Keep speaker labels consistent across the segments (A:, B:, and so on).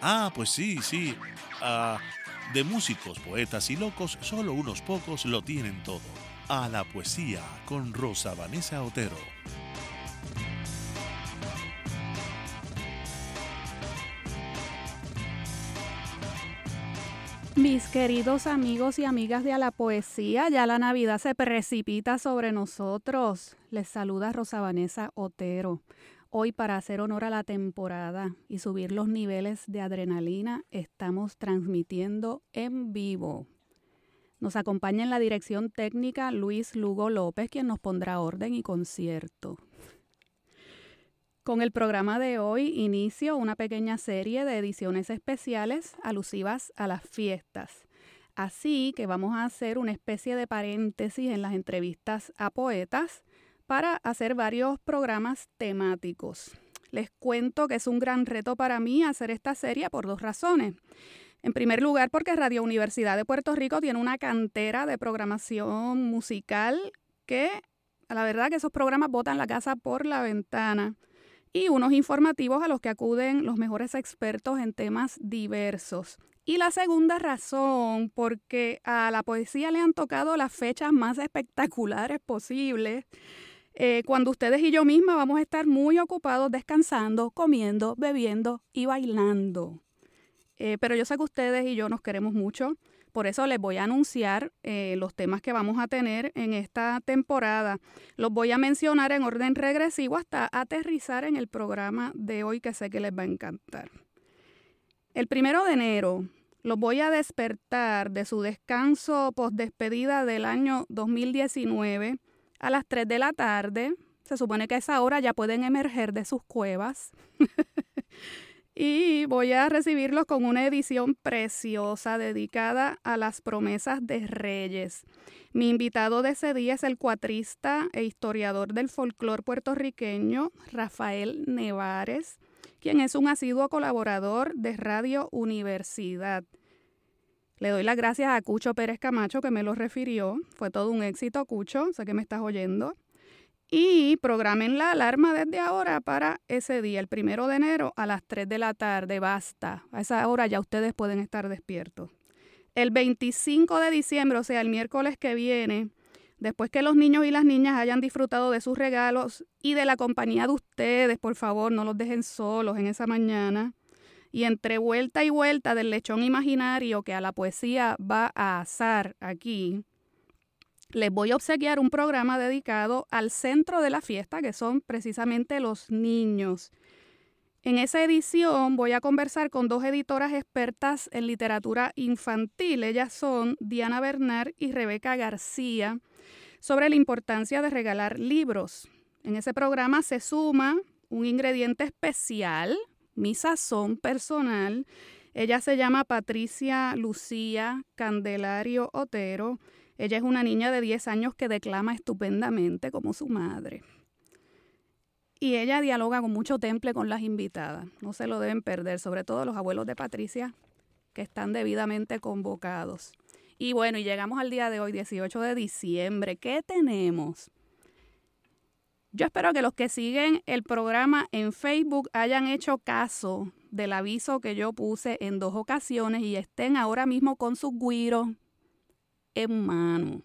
A: Ah, pues sí, sí. Ah, de músicos, poetas y locos, solo unos pocos lo tienen todo. A la poesía con Rosa Vanessa Otero.
B: Mis queridos amigos y amigas de A la Poesía, ya la Navidad se precipita sobre nosotros. Les saluda Rosa Vanessa Otero. Hoy para hacer honor a la temporada y subir los niveles de adrenalina, estamos transmitiendo en vivo. Nos acompaña en la dirección técnica Luis Lugo López, quien nos pondrá orden y concierto. Con el programa de hoy inicio una pequeña serie de ediciones especiales alusivas a las fiestas. Así que vamos a hacer una especie de paréntesis en las entrevistas a poetas para hacer varios programas temáticos. Les cuento que es un gran reto para mí hacer esta serie por dos razones. En primer lugar, porque Radio Universidad de Puerto Rico tiene una cantera de programación musical que, a la verdad, que esos programas botan la casa por la ventana y unos informativos a los que acuden los mejores expertos en temas diversos. Y la segunda razón, porque a la poesía le han tocado las fechas más espectaculares posibles eh, cuando ustedes y yo misma vamos a estar muy ocupados descansando, comiendo, bebiendo y bailando. Eh, pero yo sé que ustedes y yo nos queremos mucho, por eso les voy a anunciar eh, los temas que vamos a tener en esta temporada. Los voy a mencionar en orden regresivo hasta aterrizar en el programa de hoy que sé que les va a encantar. El primero de enero los voy a despertar de su descanso post despedida del año 2019 a las 3 de la tarde. Se supone que a esa hora ya pueden emerger de sus cuevas. y voy a recibirlos con una edición preciosa dedicada a las promesas de Reyes. Mi invitado de ese día es el cuatrista e historiador del folclore puertorriqueño, Rafael Nevares, quien es un asiduo colaborador de Radio Universidad. Le doy las gracias a Cucho Pérez Camacho que me lo refirió. Fue todo un éxito, Cucho. Sé que me estás oyendo. Y programen la alarma desde ahora para ese día, el primero de enero a las 3 de la tarde. Basta. A esa hora ya ustedes pueden estar despiertos. El 25 de diciembre, o sea, el miércoles que viene, después que los niños y las niñas hayan disfrutado de sus regalos y de la compañía de ustedes, por favor, no los dejen solos en esa mañana y entre vuelta y vuelta del lechón imaginario que a la poesía va a asar aquí, les voy a obsequiar un programa dedicado al centro de la fiesta, que son precisamente los niños. En esa edición voy a conversar con dos editoras expertas en literatura infantil. Ellas son Diana Bernard y Rebeca García, sobre la importancia de regalar libros. En ese programa se suma un ingrediente especial mi sazón personal. Ella se llama Patricia Lucía Candelario Otero. Ella es una niña de 10 años que declama estupendamente como su madre. Y ella dialoga con mucho temple con las invitadas. No se lo deben perder, sobre todo los abuelos de Patricia, que están debidamente convocados. Y bueno, y llegamos al día de hoy, 18 de diciembre. ¿Qué tenemos? Yo espero que los que siguen el programa en Facebook hayan hecho caso del aviso que yo puse en dos ocasiones y estén ahora mismo con sus guiros en mano.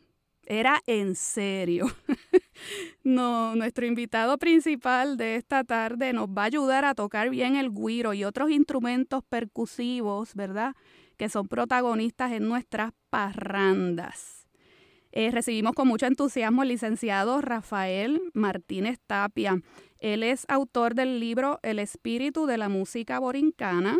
B: Era en serio. no, nuestro invitado principal de esta tarde nos va a ayudar a tocar bien el guiro y otros instrumentos percusivos, ¿verdad? Que son protagonistas en nuestras parrandas. Eh, recibimos con mucho entusiasmo al licenciado Rafael Martínez Tapia. Él es autor del libro El espíritu de la música borincana,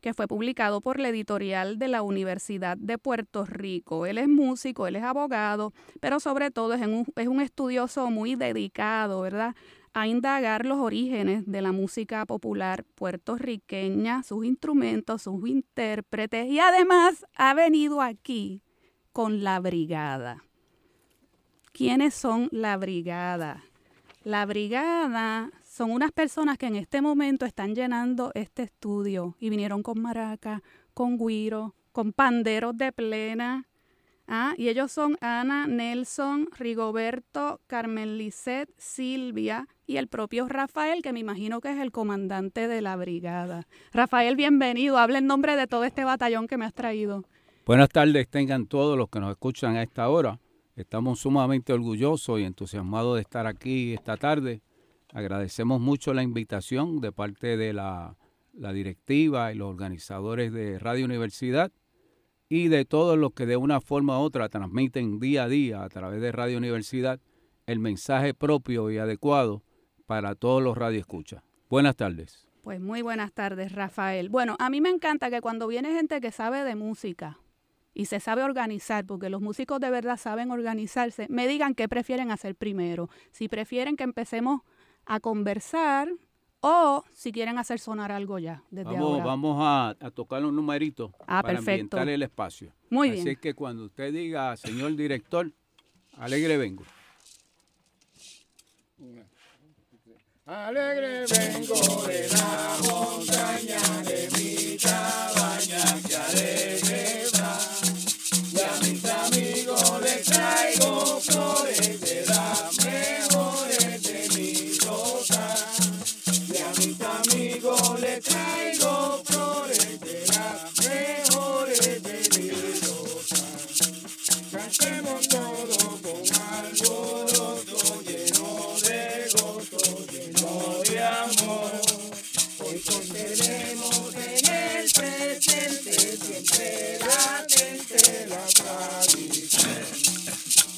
B: que fue publicado por la editorial de la Universidad de Puerto Rico. Él es músico, él es abogado, pero sobre todo es un, es un estudioso muy dedicado, ¿verdad? a indagar los orígenes de la música popular puertorriqueña, sus instrumentos, sus intérpretes y además ha venido aquí con la brigada. ¿Quiénes son la brigada? La brigada son unas personas que en este momento están llenando este estudio y vinieron con maraca, con guiro, con panderos de plena, Ah, y ellos son Ana, Nelson, Rigoberto, Carmen Lisset, Silvia y el propio Rafael, que me imagino que es el comandante de la brigada. Rafael, bienvenido. Habla en nombre de todo este batallón que me has traído.
C: Buenas tardes, tengan todos los que nos escuchan a esta hora. Estamos sumamente orgullosos y entusiasmados de estar aquí esta tarde. Agradecemos mucho la invitación de parte de la, directiva y los organizadores de Radio Universidad y de todos los que de una forma u otra transmiten día a día a través de Radio Universidad el mensaje propio y adecuado para todos los radioescuchas. Buenas tardes.
B: Pues muy buenas tardes, Rafael. Bueno, a mí me encanta que cuando viene gente que sabe de música y se sabe organizar, porque los músicos de verdad saben organizarse, me digan qué prefieren hacer primero. Si prefieren que empecemos a conversar o si quieren hacer sonar algo ya desde
C: vamos,
B: ahora.
C: Vamos a, tocar un numerito
B: ah,
C: para
B: perfecto.
C: ambientar el espacio.
B: Muy
C: Así
B: bien.
C: Así que cuando usted diga, señor director, alegre vengo.
D: Alegre vengo de la montaña de mi cabaña que alegre traigo flores de las mejores de mi rosa. Y a mis amigos les traigo flores de las mejores de mi rosa. Cantemos todos con alboroto lleno de gozo, lleno de amor. Hoy conservemos en el presente siempre latente la tradición.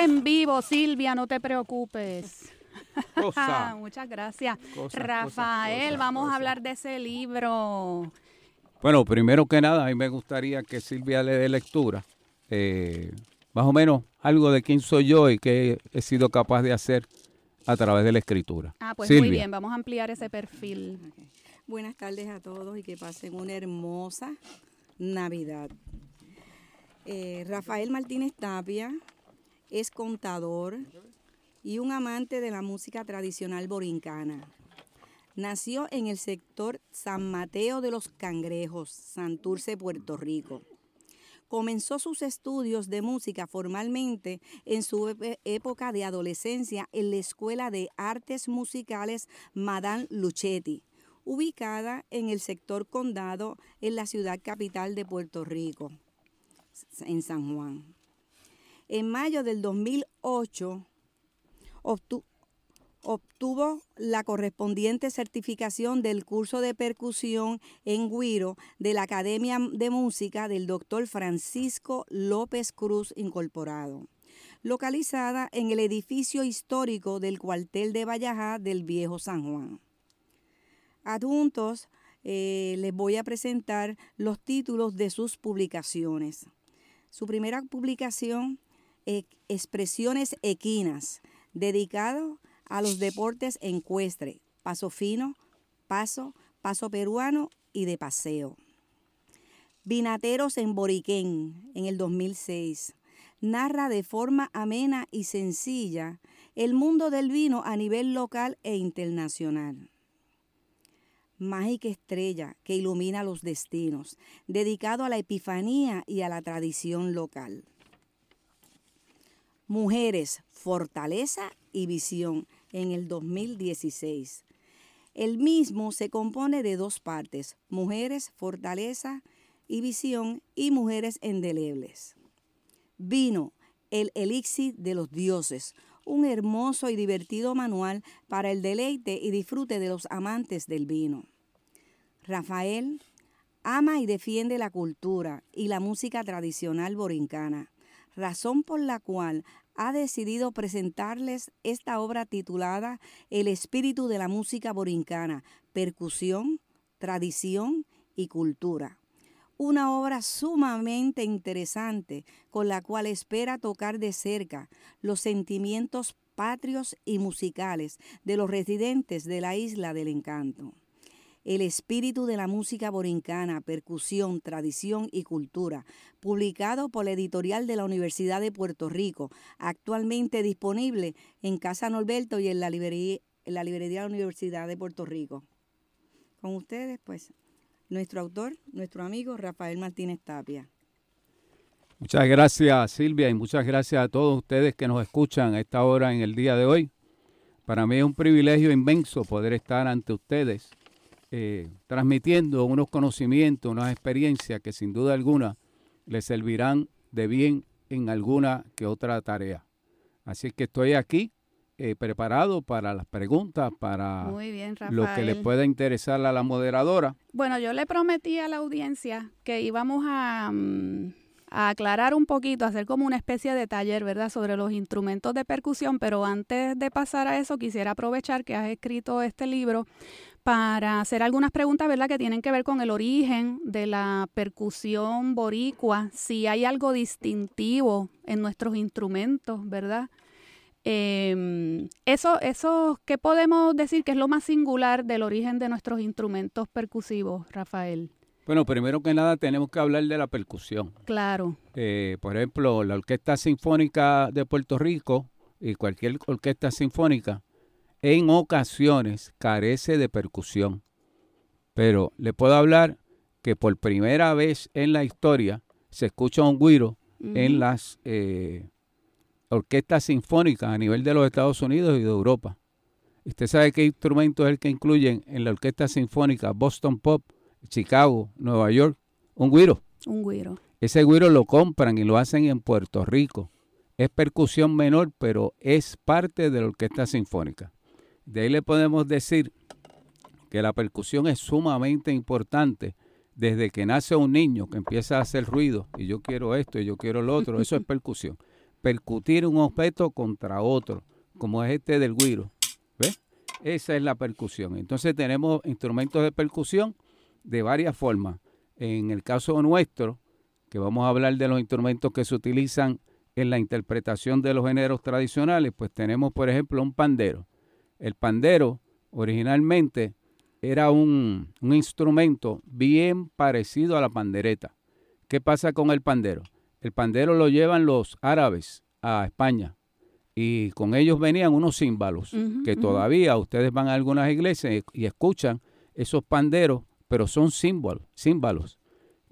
D: en
B: vivo, Silvia, no te preocupes.
C: Cosa.
B: Muchas gracias.
C: Cosas,
B: Rafael, vamos a hablar de ese libro.
C: Bueno, primero que nada, a mí me gustaría que Silvia le dé lectura. eh, más o menos algo de quién soy yo y qué he sido capaz de hacer a través de la escritura.
B: Ah, pues
C: Silvia.
B: muy bien, vamos a ampliar ese perfil.
E: Buenas tardes a todos y que pasen una hermosa Navidad. Eh, Rafael Martínez Tapia es contador y un amante de la música tradicional borincana. Nació en el sector San Mateo de los Cangrejos, Santurce, Puerto Rico. Comenzó sus estudios de música formalmente en su época de adolescencia en la Escuela de Artes Musicales Madame Luchetti, ubicada en el sector condado en la ciudad capital de Puerto Rico, en San Juan. En mayo del 2008 obtuvo obtuvo la correspondiente certificación del curso de percusión en Guiro de la Academia de Música del doctor Francisco López Cruz Incorporado, localizada en el edificio histórico del cuartel de Vallajá del Viejo San Juan. Adjuntos, eh, les voy a presentar los títulos de sus publicaciones. Su primera publicación, Expresiones Equinas, dedicado a los deportes encuestre, paso fino, paso, paso peruano y de paseo. Vinateros en Boriquén, en el 2006, narra de forma amena y sencilla el mundo del vino a nivel local e internacional. Mágica estrella que ilumina los destinos, dedicado a la epifanía y a la tradición local. Mujeres, fortaleza y visión, en el 2016. El mismo se compone de dos partes, mujeres, fortaleza y visión y mujeres endelebles. Vino, el elixir de los dioses, un hermoso y divertido manual para el deleite y disfrute de los amantes del vino. Rafael ama y defiende la cultura y la música tradicional borincana, razón por la cual ha decidido presentarles esta obra titulada El espíritu de la música borincana, percusión, tradición y cultura. Una obra sumamente interesante con la cual espera tocar de cerca los sentimientos patrios y musicales de los residentes de la isla del encanto. El espíritu de la música borincana, percusión, tradición y cultura, publicado por la editorial de la Universidad de Puerto Rico, actualmente disponible en Casa Norberto y en la librería, en la librería de la Universidad de Puerto Rico. Con ustedes, pues, nuestro autor, nuestro amigo Rafael Martínez Tapia.
C: Muchas gracias Silvia y muchas gracias a todos ustedes que nos escuchan a esta hora en el día de hoy. Para mí es un privilegio inmenso poder estar ante ustedes eh, transmitiendo unos conocimientos, unas experiencias que sin duda alguna les servirán de bien en alguna que otra tarea. Así que estoy aquí eh, preparado para las preguntas, para lo que le pueda interesar a la moderadora.
B: Bueno, yo le prometí a la audiencia que íbamos a, mm, a, aclarar un poquito, hacer como una especie de taller, ¿verdad?, sobre los instrumentos de percusión, pero antes de pasar a eso, quisiera aprovechar que has escrito este libro para hacer algunas preguntas, ¿verdad?, que tienen que ver con el origen de la percusión boricua, si hay algo distintivo en nuestros instrumentos, ¿verdad? Em, eso, eso, ¿qué podemos decir que es lo más singular del origen de nuestros instrumentos percusivos, Rafael?
C: Bueno, primero que nada tenemos que hablar de la percusión.
B: Claro.
C: Eh, por ejemplo, la Orquesta Sinfónica de Puerto Rico y cualquier orquesta sinfónica en ocasiones carece de percusión. Pero le puedo hablar que por primera vez en la historia se escucha un guiro en las eh, orquestas sinfónicas a nivel de los Estados Unidos y de Europa. ¿Usted sabe qué instrumento es el que incluyen en la orquesta sinfónica Boston Pop, Chicago, Nueva York? Un guiro.
B: Un guiro.
C: Ese guiro lo compran y lo hacen en Puerto Rico. Es percusión menor, pero es parte de la orquesta sinfónica. De ahí le podemos decir que la percusión es sumamente importante desde que nace un niño que empieza a hacer ruido y yo quiero esto y yo quiero lo otro, eso es percusión. Percutir un objeto contra otro, como es este del guiro. ¿Ves? Esa es la percusión. Entonces tenemos instrumentos de percusión de varias formas. En el caso nuestro, que vamos a hablar de los instrumentos que se utilizan en la interpretación de los géneros tradicionales, pues tenemos, por ejemplo, un pandero. El pandero originalmente era un, instrumento bien parecido a la pandereta. ¿Qué pasa con el pandero? El pandero lo llevan los árabes a España. y con ellos venían unos címbalos, que todavía ustedes van a algunas iglesias y escuchan esos panderos, pero son címbalos, címbalos.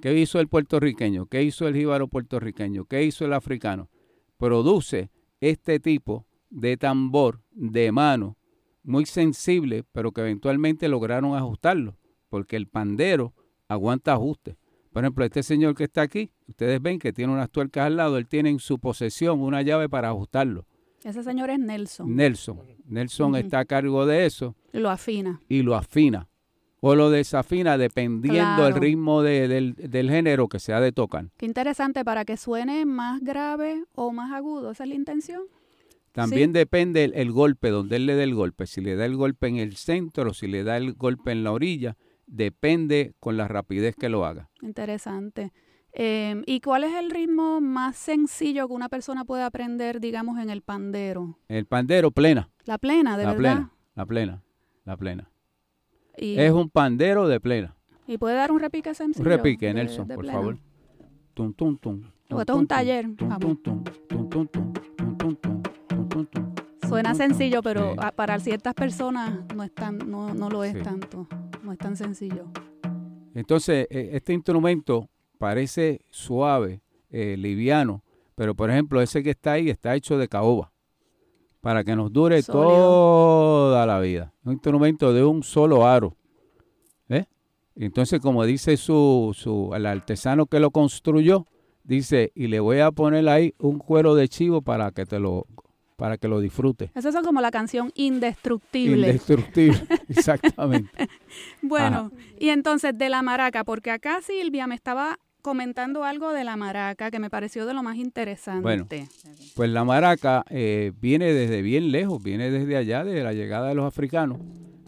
C: ¿Qué hizo el puertorriqueño? ¿Qué hizo el jíbaro puertorriqueño? ¿Qué hizo el africano? Produce este tipo de tambor de mano muy sensible, pero que eventualmente lograron ajustarlo, porque el pandero aguanta ajuste. Por ejemplo, este señor que está aquí, ustedes ven que tiene unas tuercas al lado, él tiene en su posesión una llave para ajustarlo.
B: Ese señor es Nelson.
C: Nelson. Nelson está a cargo de eso
B: Lo afina.
C: y lo afina o lo desafina dependiendo del
B: Claro.
C: ritmo de- del, del género que sea de tocar.
B: Qué interesante para que suene más grave o más agudo. ¿Esa es la intención?
C: También
B: Sí.
C: depende el, el golpe, donde él le dé el golpe. Si le da el golpe en el centro o si le da el golpe en la orilla, depende con la rapidez que lo haga.
B: Interesante. Eh, ¿Y cuál es el ritmo más sencillo que una persona puede aprender, digamos, en el pandero?
C: El pandero plena,
B: La plena, de
C: la
B: verdad.
C: plena, la plena, la plena.
B: Y,
C: Es un pandero de plena.
B: y puede dar un repique
C: Un
B: sencillo.
C: repique,
B: de-
C: Nelson,
B: de
C: por
B: plena?
C: favor. Tum, tum, tum, tum,
B: esto es un taller,
C: tum, tum, tum, tum, tum, tum, tum, tum,
B: Suena sencillo, pero
C: Sí.
B: para ciertas personas no, es tan, no, no lo es
C: Sí.
B: tanto. No es tan sencillo.
C: Entonces, eh, este instrumento parece suave, eh, liviano, pero por ejemplo, ese que está ahí está hecho de caoba para que nos dure
B: Sólido.
C: toda la vida. Un instrumento de un solo aro. ¿eh? Entonces, como dice su, su, el artesano que lo construyó, dice, y le voy a poner ahí un cuero de chivo para que te lo, para que lo disfrute.
B: Eso es como la canción Indestructible.
C: Indestructible, exactamente.
B: Bueno, y entonces de la maraca, porque acá Silvia me estaba comentando algo de la maraca que me pareció de lo más interesante.
C: Bueno. Pues la maraca eh, viene desde bien lejos, viene desde allá, de la llegada de los africanos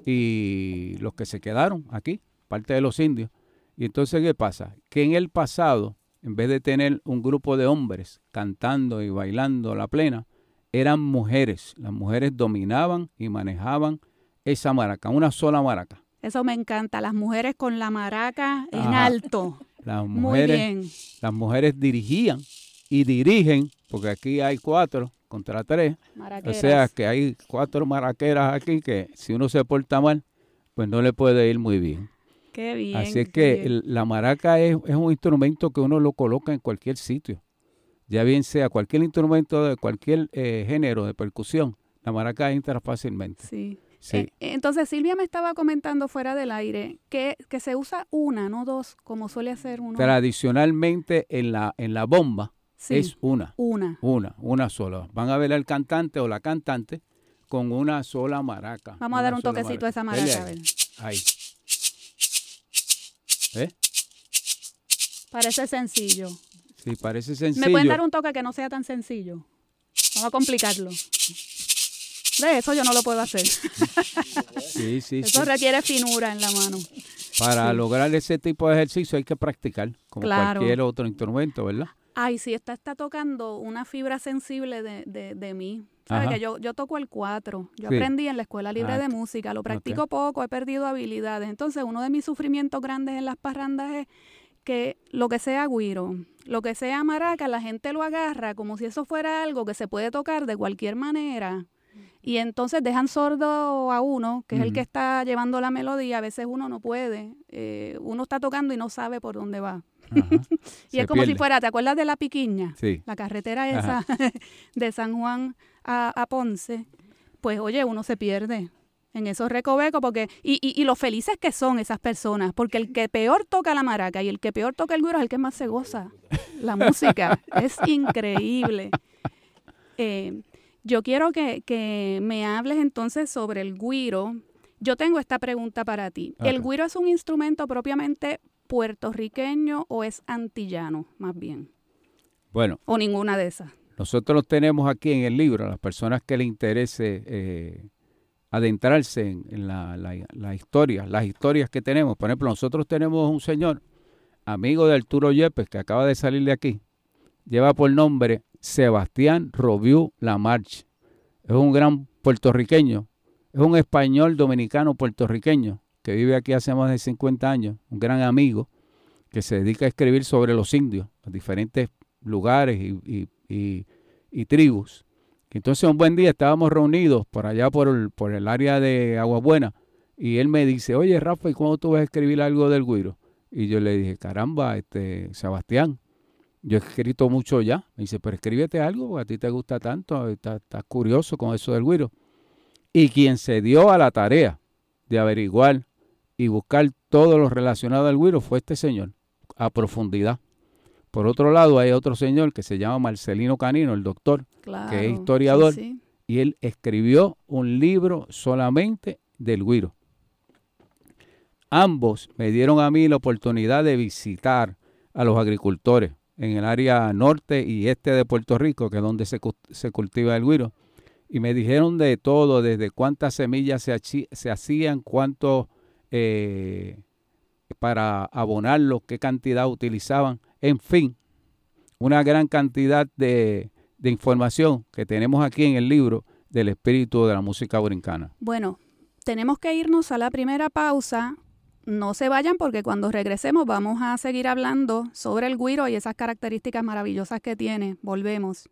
C: y los que se quedaron aquí, parte de los indios. Y entonces, ¿qué pasa? Que en el pasado, en vez de tener un grupo de hombres cantando y bailando la plena, eran mujeres. Las mujeres dominaban y manejaban esa maraca, una sola maraca.
B: Eso me encanta, las mujeres con la maraca en
C: Ajá.
B: alto.
C: Las
B: Muy
C: mujeres,
B: bien.
C: las mujeres dirigían y dirigen, porque aquí hay cuatro contra tres. O sea que hay cuatro maraqueras aquí que si uno se porta mal, pues no le puede ir muy bien.
B: Qué bien.
C: Así que
B: bien.
C: la maraca es, es un instrumento que uno lo coloca en cualquier sitio. Ya bien sea cualquier instrumento de cualquier eh, género de percusión, la maraca entra fácilmente.
B: Sí.
C: Sí.
B: Eh, entonces Silvia me estaba comentando fuera del aire que, que se usa una, no dos, como suele hacer uno.
C: Tradicionalmente en la, en la bomba
B: Sí,
C: es una,
B: una.
C: una, una sola. Van a ver al cantante o la cantante con una sola maraca.
B: Vamos a dar un toquecito a esa maraca. a
C: ahí.
B: ver.
C: Ahí. ¿Eh?
B: Parece sencillo.
C: Sí, parece sencillo.
B: ¿Me pueden dar un toque que no sea tan sencillo? Vamos a complicarlo. De eso yo no lo puedo hacer.
C: Sí, sí,
B: Eso
C: sí.
B: requiere finura en la mano.
C: Para lograr ese tipo de ejercicio hay que practicar, como
B: Claro.
C: cualquier otro instrumento, ¿verdad?
B: Ay, sí, esta está tocando una fibra sensible de, de, de mí. ¿Sabes
C: Ajá.
B: que yo, yo toco el cuatro. Yo
C: Sí.
B: aprendí en la Escuela Libre
C: Ah,
B: de Música. Lo practico poco, he perdido habilidades. Entonces, uno de mis sufrimientos grandes en las parrandas es que lo que sea guiro, lo que sea maraca, la gente lo agarra como si eso fuera algo que se puede tocar de cualquier manera. Y entonces dejan sordo a uno, que es el que está llevando la melodía. A veces uno no puede. Eh, uno está tocando y no sabe por dónde va. Y
C: Se
B: es como si fuera, ¿te acuerdas de la piquiña?
C: Sí.
B: La carretera esa de San Juan a, a Ponce. Pues oye, uno se pierde en esos recovecos porque y, y, y lo felices que son esas personas, porque el que peor toca la maraca y el que peor toca el güiro es el que más se goza la música. es increíble. Eh, yo quiero que, que me hables entonces sobre el güiro. Yo tengo esta pregunta para ti. ¿El
C: Ok.
B: güiro es un instrumento propiamente puertorriqueño o es antillano, más bien?
C: Bueno,
B: O ninguna de esas.
C: nosotros tenemos aquí en el libro a las personas que les interese eh, adentrarse en, la, la- historia, las historias que tenemos. Por ejemplo, nosotros tenemos un señor, amigo de Arturo Yepes, que acaba de salir de aquí. Lleva por nombre Sebastián Robiú Lamarche. Es un gran puertorriqueño. Es un español dominicano puertorriqueño que vive aquí hace más de 50 años. Un gran amigo que se dedica a escribir sobre los indios, los diferentes lugares y- y- y tribus Entonces un buen día estábamos reunidos por allá por el, área de Agua Buena y él me dice, oye Rafa, ¿y cuándo tú vas a escribir algo del Guiro? Y yo le dije, caramba, este, Sebastián, yo he escrito mucho ya. Me dice, pero escríbete algo, porque a ti te gusta tanto, estás curioso con eso del Guiro. Y quien se dio a la tarea de averiguar y buscar todo lo relacionado al Guiro fue este señor, a profundidad. Por otro lado, hay otro señor que se llama Marcelino Canino, el doctor,
B: Claro,
C: que es historiador,
B: sí, sí.
C: y él escribió un libro solamente del Guiro. Ambos me dieron a mí la oportunidad de visitar a los agricultores en el área norte y este de Puerto Rico, que es donde se, cu- se cultiva el Guiro. Y me dijeron de todo, desde cuántas semillas se hacían, cuánto eh, para abonarlo, qué cantidad utilizaban, en fin, una gran cantidad de, información que tenemos aquí en el libro del espíritu de la música brincana.
B: Bueno, tenemos que irnos a la primera pausa. No se vayan porque cuando regresemos vamos a seguir hablando sobre el guiro y esas características maravillosas que tiene. Volvemos.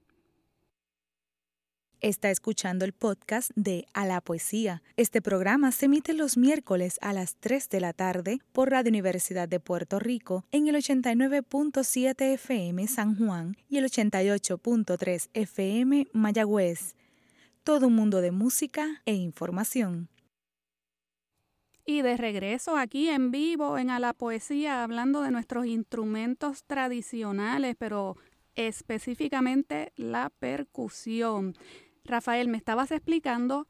F: Está escuchando el podcast de A la Poesía. Este programa se emite los miércoles a las 3 de la tarde por Radio Universidad de Puerto Rico en el 89.7 FM San Juan y el 88.3 FM Mayagüez. Todo un mundo de música e información.
B: Y de regreso aquí en vivo en A la Poesía, hablando de nuestros instrumentos tradicionales, pero específicamente la percusión. Rafael, me estabas explicando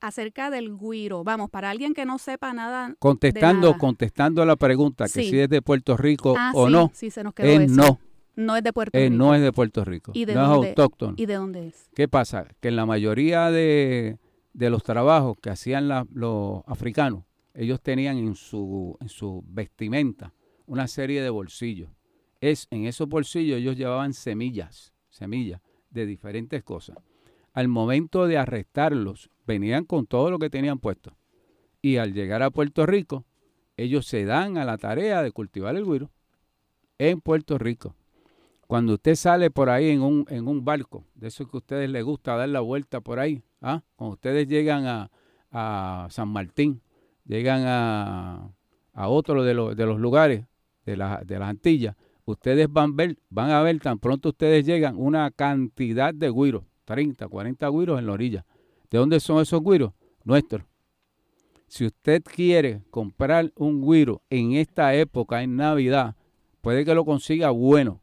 B: acerca del guiro. Vamos, para alguien que no sepa nada.
C: Contestando,
B: nada.
C: contestando a la pregunta que
B: Sí.
C: si es de Puerto Rico
B: Ah,
C: o
B: sí,
C: no,
B: sí, se nos quedó
C: es
B: eso.
C: no,
B: No es de Puerto
C: es
B: Rico.
C: no es de Puerto Rico,
B: ¿Y de
C: no
B: dónde?
C: es autóctono.
B: ¿Y de dónde es?
C: ¿Qué pasa? Que en la mayoría de, de los trabajos que hacían la- los africanos, ellos tenían en su, en su vestimenta una serie de bolsillos. Es, en esos bolsillos ellos llevaban semillas, semillas de diferentes cosas. Al momento de arrestarlos, venían con todo lo que tenían puesto. Y al llegar a Puerto Rico, ellos se dan a la tarea de cultivar el güiro en Puerto Rico. Cuando usted sale por ahí en un, en un barco, de eso que a ustedes les gusta dar la vuelta por ahí, ¿ah? cuando ustedes llegan a, a San Martín, llegan a, a otro de, los de los lugares de, la- de las Antillas, ustedes van, ver, van a ver tan pronto ustedes llegan una cantidad de güiros, 30, 40 güiros en la orilla. ¿De dónde son esos güiros? Nuestros. Si usted quiere comprar un güiro en esta época, en Navidad, puede que lo consiga bueno,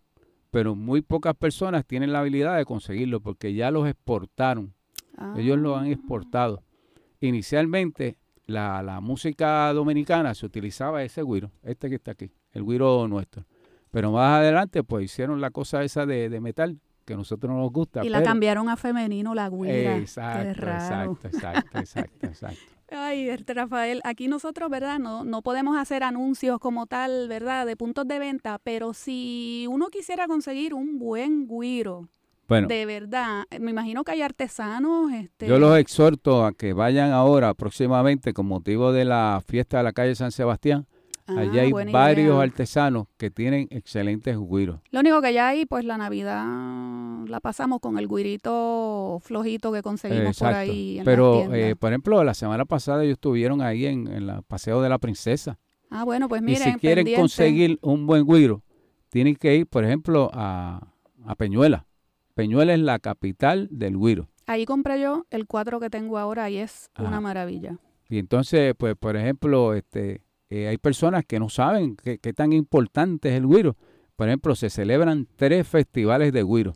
C: pero muy pocas personas tienen la habilidad de conseguirlo porque ya los exportaron. Ellos lo han
B: Ah.
C: exportado. Inicialmente, la, la música dominicana se utilizaba ese güiro, este que está aquí, el güiro nuestro. Pero más adelante, pues hicieron la cosa esa de, de metal, que a nosotros no nos gusta.
B: Y la cambiaron a femenino, la guira.
C: Exacto, exacto, exacto, exacto, exacto.
B: Ay, este, Rafael, aquí nosotros, ¿verdad? No, no podemos hacer anuncios como tal, ¿verdad? De puntos de venta, pero si uno quisiera conseguir un buen guiro,
C: Bueno,
B: de verdad, me imagino que hay artesanos, este...
C: yo los exhorto a que vayan ahora próximamente con motivo de la fiesta de la calle San Sebastián.
B: Ah,
C: Allí hay varios
B: idea.
C: artesanos que tienen excelentes güiros.
B: Lo único que ya hay, pues la Navidad la pasamos con el guirito flojito que conseguimos por ahí en
C: Pero, eh, por ejemplo, la semana pasada ellos estuvieron ahí en, en el Paseo de la Princesa.
B: ah, bueno, pues
C: y
B: miren,
C: si quieren
B: pendiente.
C: conseguir un buen güiro, tienen que ir, por ejemplo, a, a Peñuela. Peñuela es la capital del güiro.
B: Ahí compré yo el cuatro que tengo ahora y es
C: Ajá.
B: una maravilla.
C: Y entonces, pues, por ejemplo, este, eh, hay personas que no saben qué, qué tan importante es el güiro. Por ejemplo, se celebran tres festivales de güiro.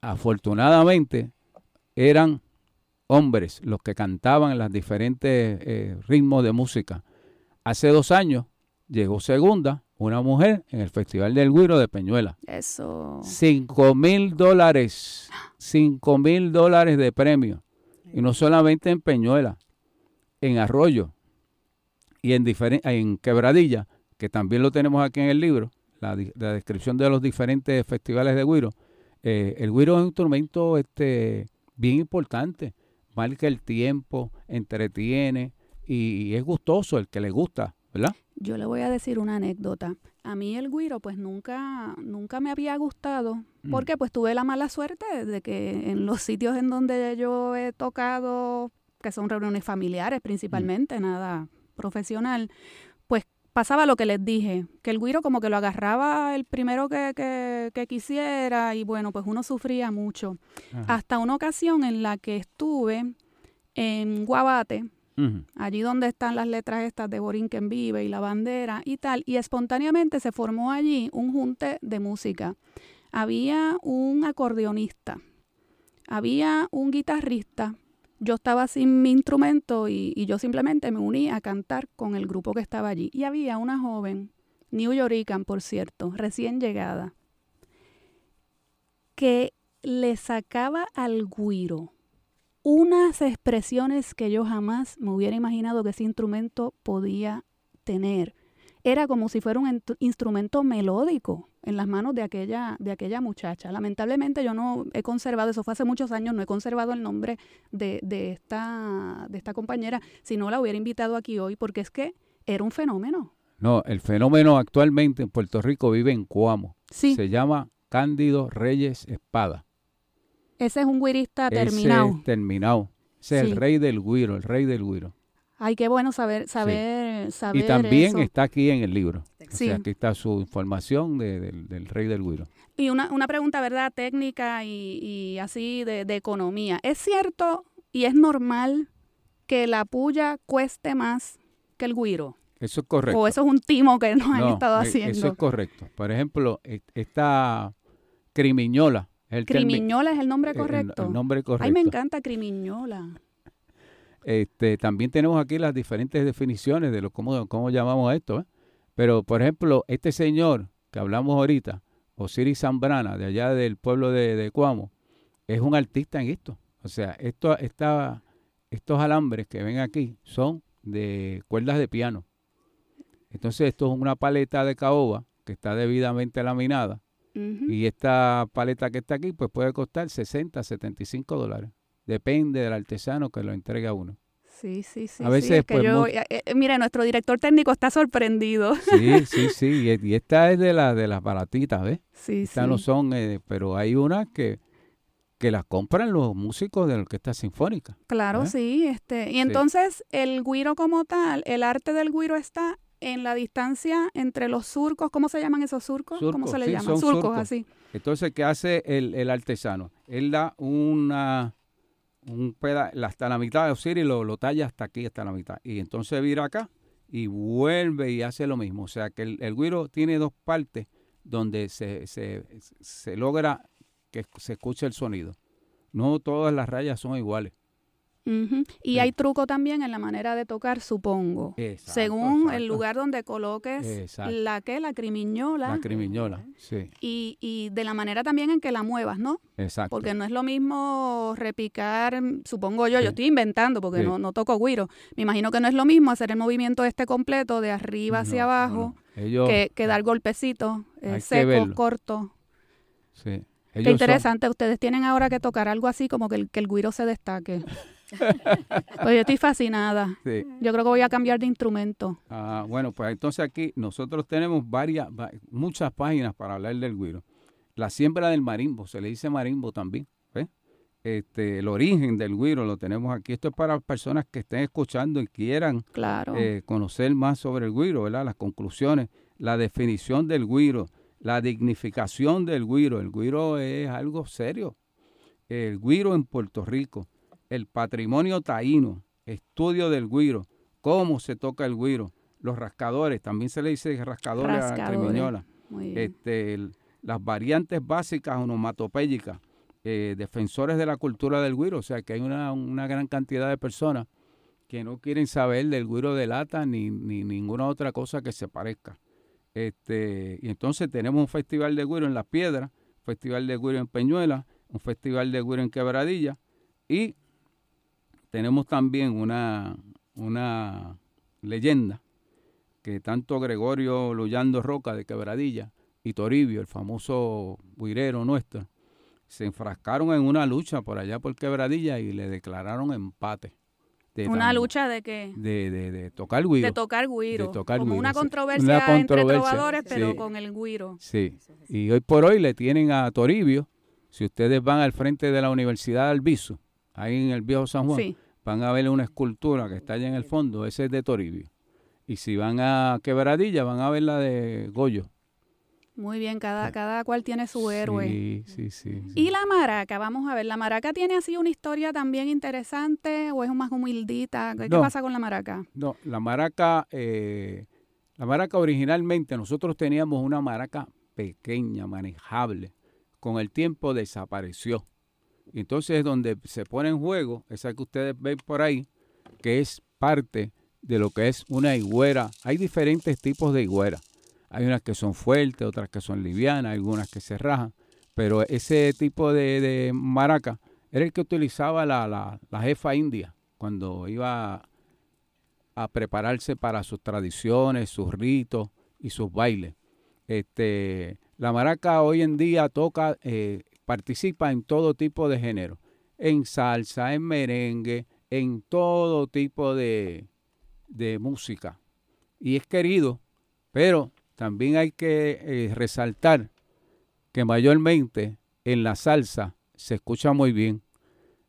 C: Afortunadamente, eran hombres los que cantaban los diferentes eh, ritmos de música. Hace dos años llegó segunda una mujer en el Festival del Güiro de Peñuela.
B: Eso.
C: Cinco mil dólares, cinco mil dólares de premio. Y no solamente en Peñuela, en Arroyo y en, Quebradilla, que también lo tenemos aquí en el libro, la, descripción de los diferentes festivales de güiro. Eh, el güiro es un instrumento este, bien importante, marca el tiempo, entretiene y, y es gustoso el que le gusta, ¿verdad?
B: Yo le voy a decir una anécdota. A mí el guiro pues nunca, nunca me había gustado
C: Mm.
B: porque pues tuve la mala suerte de que en los sitios en donde yo he tocado, que son reuniones familiares principalmente, nada profesional, pues pasaba lo que les dije, que el guiro como que lo agarraba el primero que, que, que quisiera y bueno, pues uno sufría mucho.
C: Ajá.
B: Hasta una ocasión en la que estuve en Guabate, allí donde están las letras estas de Borinquen Vive y la bandera y tal, y espontáneamente se formó allí un junte de música. Había un acordeonista, había un guitarrista, yo estaba sin mi instrumento y, yo simplemente me uní a cantar con el grupo que estaba allí. Y había una joven, New Yorican, por cierto, recién llegada, que le sacaba al guiro unas expresiones que yo jamás me hubiera imaginado que ese instrumento podía tener. Era como si fuera un ent- instrumento melódico en las manos de aquella, de aquella muchacha. Lamentablemente yo no he conservado, eso fue hace muchos años, no he conservado el nombre de, de esta, de esta compañera, si no la hubiera invitado aquí hoy, porque es que era un fenómeno.
C: No, el fenómeno actualmente en Puerto Rico vive en Cuamo.
B: Sí,
C: Se llama Cándido Reyes Espada.
B: ese es un guirista
C: Ese
B: terminado.
C: es terminado. Ese es
B: Sí.
C: el rey del guiro, el rey del guiro.
B: Ay, qué bueno saber, saber, saber
C: Y también
B: eso.
C: está aquí en el libro. O sea, aquí está su información de- del- del rey del guiro.
B: Y una, una pregunta, ¿verdad? Técnica y, y así de, de economía. ¿Es cierto y es normal que la puya cueste más que el guiro?
C: Eso es correcto.
B: ¿O eso es un timo que nos han estado
C: eh,
B: haciendo?
C: Eso es correcto. Por ejemplo, e- esta crimiñola. el
B: Crimiñola es el nombre
C: el-
B: correcto.
C: El, nombre correcto.
B: Ay, me encanta Crimiñola.
C: Este, también tenemos aquí las diferentes definiciones de lo cómo, cómo llamamos esto. ¿eh? Pero, por ejemplo, este señor que hablamos ahorita, Osiris Zambrana, de allá del pueblo de, de Cuamo, es un artista en esto. O sea, esto, esta, estos alambres que ven aquí son de cuerdas de piano. Entonces, esto es una paleta de caoba que está debidamente laminada. Y esta paleta que está aquí, pues puede costar 60, 75 dólares. Depende del artesano que lo entregue a uno.
B: Sí, sí, sí.
C: A
B: sí,
C: veces,
B: es que
C: pues,
B: yo, eh, eh, mire, nuestro director técnico está sorprendido.
C: Sí, sí, sí. Y, y esta es de, la, de las baratitas, ¿ves?
B: Sí,
C: Estas
B: sí.
C: no son, eh, pero hay unas que, que las compran los músicos de la orquesta sinfónica.
B: Claro,
C: ¿Eh?
B: sí. Este, y
C: Sí.
B: entonces el guiro como tal, el arte del guiro está en la distancia entre los surcos. ¿Cómo se llaman esos surcos? ¿Cómo
C: Surcos,
B: se le
C: sí,
B: llaman? surcos,
C: surcos.
B: así.
C: Entonces, ¿qué hace el, el artesano? Él da una, un peda, hasta la mitad de Osiris lo, lo talla hasta aquí, hasta la mitad. Y entonces vira acá y vuelve y hace lo mismo. O sea, que el, el güiro tiene dos partes donde se, se, se logra que se escuche el sonido. No todas las rayas son iguales.
B: Ujú. Y
C: Sí.
B: hay truco también en la manera de tocar, supongo.
C: Exacto,
B: Según el lugar donde coloques
C: Exacto.
B: la que, la crimiñola.
C: La crimiñola, sí,
B: y, y de la manera también en que la muevas, ¿no?
C: exacto.
B: Porque no es lo mismo repicar, supongo yo,
C: Sí.
B: yo estoy inventando porque
C: Sí.
B: no, no toco guiro. Me imagino que no es lo mismo hacer el movimiento este completo de arriba hacia
C: No,
B: abajo
C: no. Ellos,
B: que, que dar golpecitos eh, secos, cortos.
C: sí, ellos
B: Qué
C: son-
B: interesante. Ustedes tienen ahora que tocar algo así como que el, que el guiro se destaque. Pues yo estoy fascinada.
C: sí.
B: Yo creo que voy a cambiar de instrumento.
C: Ah, bueno, pues entonces aquí nosotros tenemos varias, va- muchas páginas para hablar del güiro. La siembra del marimbo, se le dice marimbo también. ¿ves? Este, el origen del güiro lo tenemos aquí. Esto es para personas que estén escuchando y quieran
B: Claro.
C: eh, conocer más sobre el güiro, ¿verdad? Las conclusiones, la definición del güiro, la dignificación del güiro. El güiro es algo serio. El güiro en Puerto Rico, el patrimonio taíno, estudio del güiro, cómo se toca el güiro, los rascadores, también se le dice rascadores, a la
B: bien.
C: este, el- las variantes básicas onomatopéyicas, eh, defensores de la cultura del güiro, o sea que hay una, una gran cantidad de personas que no quieren saber del güiro de lata ni, ni ninguna otra cosa que se parezca. Este, y entonces tenemos un festival de güiro en Las Piedras, festival de güiro en Peñuela, un festival de güiro en Quebradilla y tenemos también una, una leyenda que tanto Gregorio Luyando Roca de Quebradilla y Toribio, el famoso guirero nuestro, se enfrascaron en una lucha por allá por Quebradilla y le declararon empate de
B: Una lucha de que
C: de, de, de tocar guiro.
B: de tocar guiro,
C: de tocar
B: como
C: guiro,
B: una controversia,
C: Una
B: entre
C: controversia,
B: trovadores, pero con el guiro.
C: Sí. Y hoy por hoy le tienen a Toribio. Si ustedes van al frente de la Universidad de Albizu, ahí en el viejo San Juan,
B: Sí.
C: van a ver una escultura que está allá en el fondo, ese es de Toribio. Y si van a Quebradilla, van a ver la de Goyo.
B: Muy bien, cada, cada cual tiene su héroe.
C: Sí, sí, sí. sí.
B: Y la maraca, vamos a ver, ¿la maraca tiene así una historia también interesante o es más humildita? ¿Qué,
C: No.
B: pasa con la maraca?
C: No, la maraca, eh, la maraca originalmente nosotros teníamos una maraca pequeña, manejable. Con el tiempo desapareció. Entonces es donde se pone en juego, esa que ustedes ven por ahí, que es parte de lo que es una higuera. Hay diferentes tipos de higuera. Hay unas que son fuertes, otras que son livianas, algunas que se rajan. Pero ese tipo de, maraca era el que utilizaba la, la, la jefa india cuando iba a prepararse para sus tradiciones, sus ritos y sus bailes. Este, la maraca hoy en día toca, eh, participa en todo tipo de género, en salsa, en merengue, en todo tipo de, de música. Y es querido, pero también hay que eh, resaltar que mayormente en la salsa se escucha muy bien,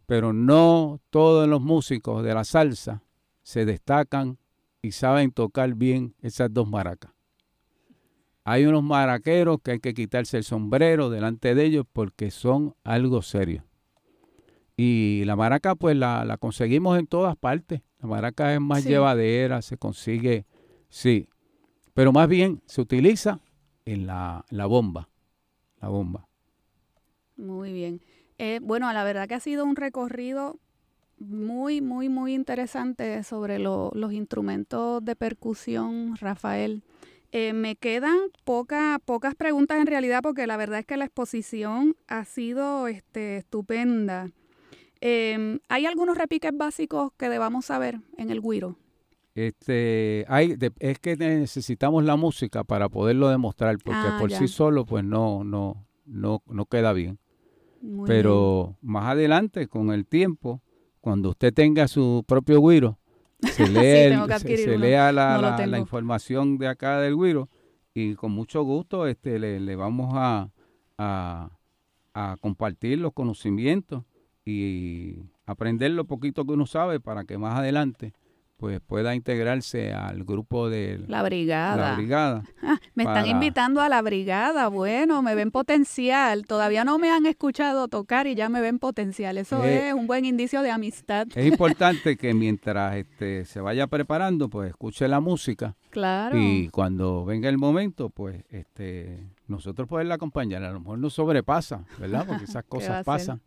C: pero no todos los músicos de la salsa se destacan y saben tocar bien esas dos maracas. Hay unos maraqueros que hay que quitarse el sombrero delante de ellos porque son algo serio. Y la maraca pues la, la conseguimos en todas partes. La maraca es más
B: Sí.
C: llevadera, se consigue, sí. Pero más bien se utiliza en la, la bomba. La bomba.
B: Muy bien. Eh, bueno, la verdad que ha sido un recorrido muy, muy, muy interesante sobre lo- los instrumentos de percusión, Rafael. Eh, me quedan poca- pocas preguntas en realidad porque la verdad es que la exposición ha sido este, estupenda. Eh, ¿Hay algunos repiques básicos que debamos saber en el guiro?
C: Este, hay, de- es que necesitamos la música para poderlo demostrar, porque
B: Ah,
C: por
B: ya.
C: sí solo pues no, no, no, no queda bien.
B: Muy
C: Pero más adelante, con el tiempo, cuando usted tenga su propio guiro, se lee, el-
B: tengo que
C: se- lea la,
B: No
C: la- la información de acá del guiro y con mucho gusto este, le, le vamos a, a, a compartir los conocimientos y aprender lo poquito que uno sabe para que más adelante pues pueda integrarse al grupo de
B: La brigada.
C: la brigada.
B: Ah, me están invitando a la brigada. Bueno, me ven potencial. Todavía no me han escuchado tocar y ya me ven potencial. Eso
C: Eh,
B: es un buen indicio de amistad.
C: Es importante que mientras este, se vaya preparando, pues escuche la música
B: Claro.
C: y cuando venga el momento, pues este, nosotros poderla acompañar. A lo mejor nos sobrepasa, ¿verdad? Porque esas cosas pasan.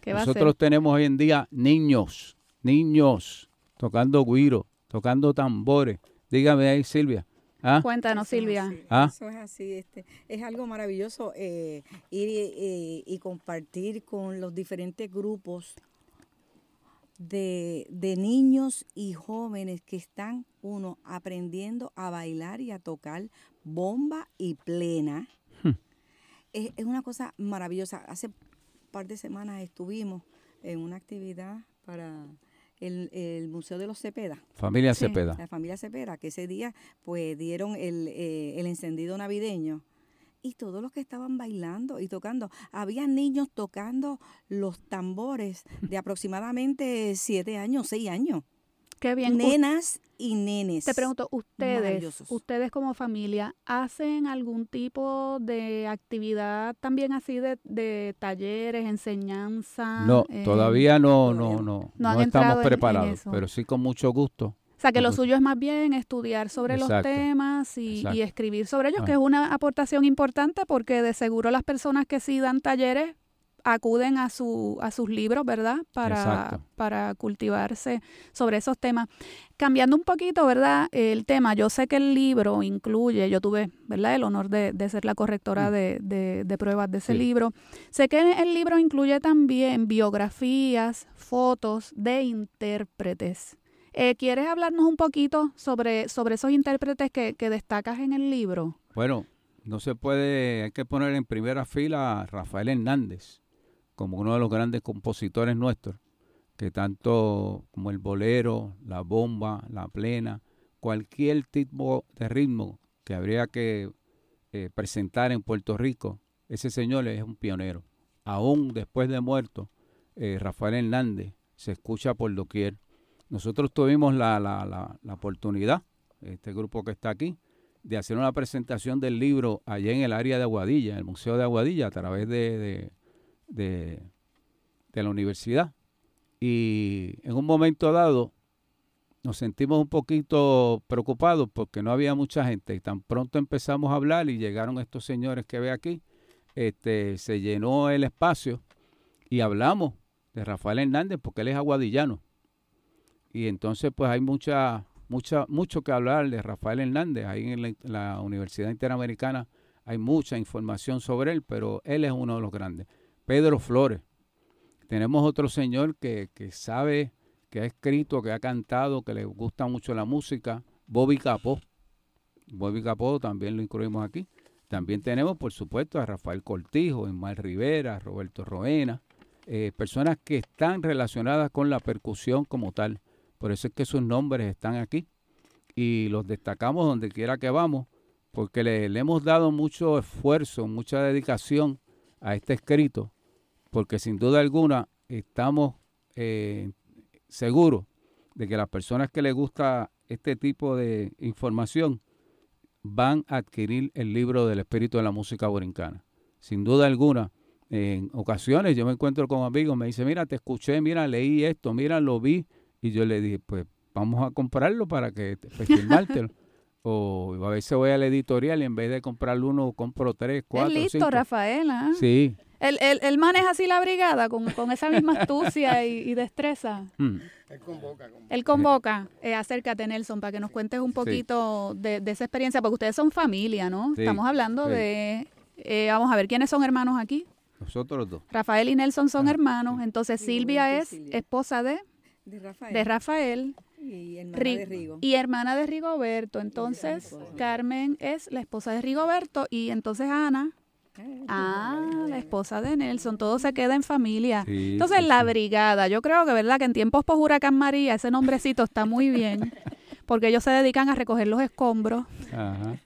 B: ¿Qué va a
C: Nosotros tenemos hoy en día niños, niños tocando guiro, tocando tambores. Dígame ahí, Silvia. ¿Ah?
B: Cuéntanos,
E: Eso
B: Silvia.
C: Ah.
E: Eso es así, este, es algo maravilloso eh, ir y, y- y compartir con los diferentes grupos de, de niños y jóvenes que están, uno, aprendiendo a bailar y a tocar bomba y plena. Es, es una cosa maravillosa. Hace un par de semanas estuvimos en una actividad para el, el Museo de los Cepeda
C: Familia
B: Sí.
C: Cepeda.
E: la familia Cepeda, que ese día pues dieron el, eh, el encendido navideño. Y todos los que estaban bailando y tocando, había niños tocando los tambores de aproximadamente siete años, seis años.
B: Qué bien.
E: Nenas y nenes.
B: Te pregunto, ustedes, ustedes como familia, ¿hacen algún tipo de actividad también así de, de talleres, enseñanza?
C: No,
B: eh,
C: todavía no,
E: todavía
C: no,
E: no.
C: no,
B: No
C: estamos
B: en- en
C: preparados, pero sí con mucho gusto.
B: O sea, que lo suyo es más bien estudiar sobre
C: Exacto.
B: los temas y, escribir sobre ellos,
C: Ah.
B: que es una aportación importante porque de seguro las personas que sí dan talleres acuden a, su, a sus libros, ¿verdad? Para,
C: Exacto.
B: para cultivarse sobre esos temas. Cambiando un poquito, ¿verdad? El tema, yo sé que el libro incluye, yo tuve, ¿verdad? El honor de, de ser la correctora
C: Mm.
B: de, de- de pruebas de ese
C: Sí.
B: libro. Sé que el libro incluye también biografías, fotos de intérpretes. Eh, ¿Quieres hablarnos un poquito sobre, sobre esos intérpretes que, que destacas en el libro?
C: Bueno, no se puede, hay que poner en primera fila a Rafael Hernández como uno de los grandes compositores nuestros, que tanto como el bolero, la bomba, la plena, cualquier tipo de ritmo que habría que eh, presentar en Puerto Rico, ese señor es un pionero. Aún después de muerto, eh, Rafael Hernández se escucha por doquier. Nosotros tuvimos la, la, la, oportunidad, este grupo que está aquí, de hacer una presentación del libro allá en el área de Aguadilla, en el Museo de Aguadilla, a través de, de, de la universidad. Y en un momento dado nos sentimos un poquito preocupados porque no había mucha gente y tan pronto empezamos a hablar y llegaron estos señores que ve aquí, este, se llenó el espacio y hablamos de Rafael Hernández porque él es aguadillano. Y entonces pues hay mucha, mucha, mucho que hablar de Rafael Hernández. Ahí en la, la Universidad Interamericana hay mucha información sobre él, pero él es uno de los grandes. Pedro Flores. Tenemos otro señor que, que sabe, que ha escrito, que ha cantado, que le gusta mucho la música, Bobby Capó. Bobby Capó también lo incluimos aquí. También tenemos, por supuesto, a Rafael Cortijo, Emmal Rivera, Roberto Roena, eh, personas que están relacionadas con la percusión como tal. Por eso es que sus nombres están aquí y los destacamos donde quiera que vamos, porque le, le hemos dado mucho esfuerzo, mucha dedicación a este escrito, porque sin duda alguna estamos eh, seguros de que las personas que les gusta este tipo de información van a adquirir el libro del espíritu de la música borincana. Sin duda alguna, en ocasiones yo me encuentro con amigos, me dicen, mira, te escuché, mira, leí esto, mira, lo vi, y yo le dije, pues vamos a comprarlo para que pues, firmártelo. o a veces voy al editorial y en vez de comprar uno, compro tres, cuatro,
B: Es listo,
C: cinco.
B: Rafael. ¿ah?
C: Sí.
B: Él, él, él, maneja así la brigada con, con esa misma astucia y, y destreza.
C: Mm.
G: Él convoca, convoca.
B: Él convoca, eh, acércate Nelson para que nos cuentes un poquito sí. de, de, esa experiencia, porque ustedes son familia, ¿no?
C: Sí,
B: Estamos hablando
C: sí.
B: de, eh, vamos a ver, ¿quiénes son hermanos aquí?
C: Nosotros dos.
B: Rafael y Nelson son
C: Ah,
B: hermanos, entonces Silvia es esposa de,
E: De Rafael.
B: de Rafael
E: Y hermana de Rigo.
B: y hermana de Rigoberto. Entonces. Carmen es la esposa de Rigoberto y entonces Ana, ah, la esposa de Nelson. Todo se queda en familia.
C: Sí,
B: Entonces,
C: sí,
B: la
C: sí.
B: brigada, yo creo que, ¿verdad? Que en tiempos post huracán María, ese nombrecito está muy bien, porque ellos se dedican a recoger los escombros
C: Ajá,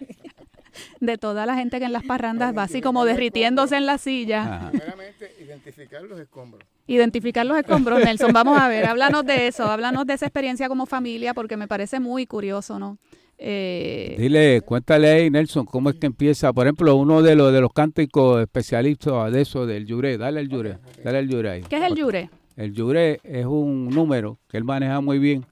B: de toda la gente que en las parrandas va así como derritiéndose en la silla.
C: ajá.
G: Primeramente, identificar los escombros.
B: Identificar los escombros, Nelson. Vamos a ver, háblanos de eso, háblanos de esa experiencia como familia, porque me parece muy curioso, ¿no? Eh,
C: Dile, cuéntale ahí, Nelson, cómo es que empieza, por ejemplo, uno de los de los cánticos especialistas de eso, del yuré, dale el yuré, dale el ahí.
B: ¿Qué es el yure?
C: El yuré es un número que él maneja muy bien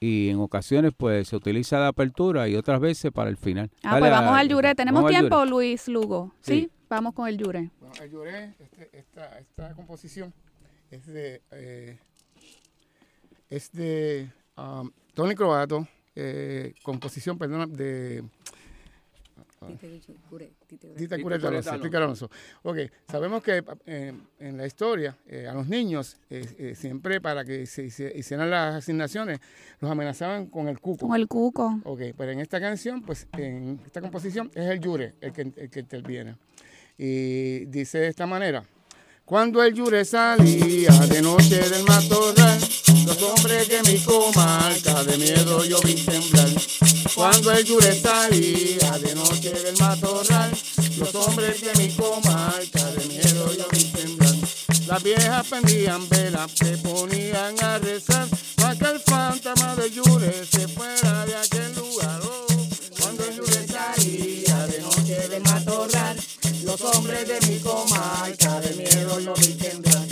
C: y en ocasiones pues se utiliza de apertura y otras veces para el final.
B: Ah,
C: Dale
B: pues vamos
C: a-
B: al yure. ¿Tenemos tiempo. Luis Lugo? ¿Sí?
C: Sí.
B: Vamos con el yure.
G: Bueno, el lloré, este, esta, esta composición es de, eh, es de um, Tony Croato, eh, composición, perdona, de
E: Tite Cure- Tite Cure-
G: Tita
C: Tito
G: Cureta Alonso. Ok, sabemos que eh, en la historia eh, a los niños eh, eh, siempre para que se hicieran las asignaciones los amenazaban con el cuco.
B: Con el cuco.
G: Ok, pero en esta canción, pues en esta composición es el Yure el que, el que interviene. Y dice de esta manera. Cuando el Yure salía de noche del matorral, los hombres de mi comarca de miedo yo vi temblar. Cuando el Yure salía de noche del matorral, los hombres de mi comarca de miedo yo vi temblar. Las viejas prendían velas, se ponían a rezar, para que el fantasma de Yure se fuera de aquel los hombres de mi comarca de miedo lo vi temblar.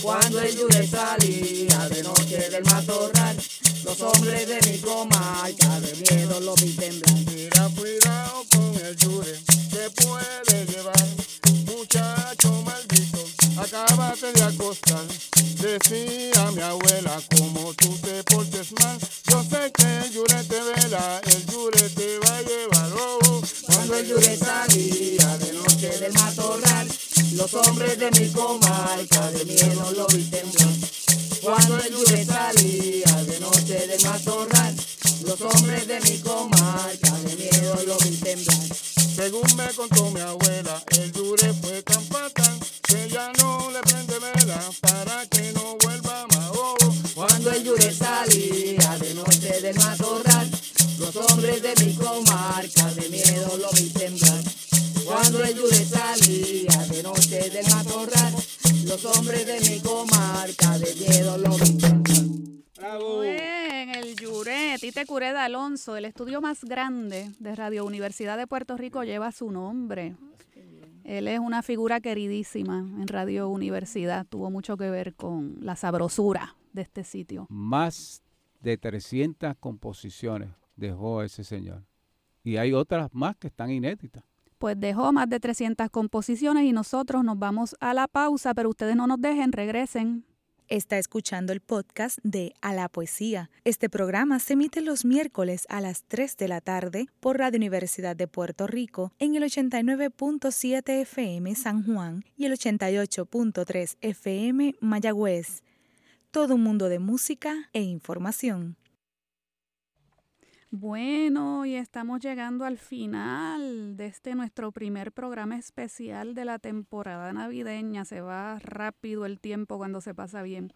G: Cuando el Yure salía de noche del matorral, los hombres de mi comarca de miedo lo vi temblar. Mira, cuidado con el Yure, te puede llevar, muchacho maldito, acábate de acostar. Decía mi abuela, como tú te portes mal, yo sé que el Yure te vela, el Yure el de salida de noche del matorral. Los hombres de mi comarca de miedo lo vi temblar. Cuando el lluve salía de noche del matorral, los hombres de mi comarca de miedo lo vi temblar. Según me contó mi abuela, el Yure fue tan fatal que ya no le prende vela para que no vuelva más. Oh, cuando el Yure
D: salía de noche del matorral, los hombres de mi comarca de mi comarca, de Lledo
C: Bravo.
B: En el Yuret, Tite Cureda Alonso, el estudio más grande de Radio Universidad de Puerto Rico lleva su nombre. Él es una figura queridísima en Radio Universidad. Tuvo mucho que ver con la sabrosura de este sitio.
C: Más de 300 composiciones dejó ese señor. Y hay otras más que están inéditas.
B: Pues dejó más de 300 composiciones y nosotros nos vamos a la pausa, pero ustedes no nos dejen, regresen.
F: Está escuchando el podcast de A la Poesía. Este programa se emite los miércoles a las 3 de la tarde por Radio Universidad de Puerto Rico en el 89.7 FM San Juan y el 88.3 FM Mayagüez. Todo un mundo de música e información.
B: Bueno, y estamos llegando al final de este nuestro primer programa especial de la temporada navideña. Se va rápido el tiempo cuando se pasa bien.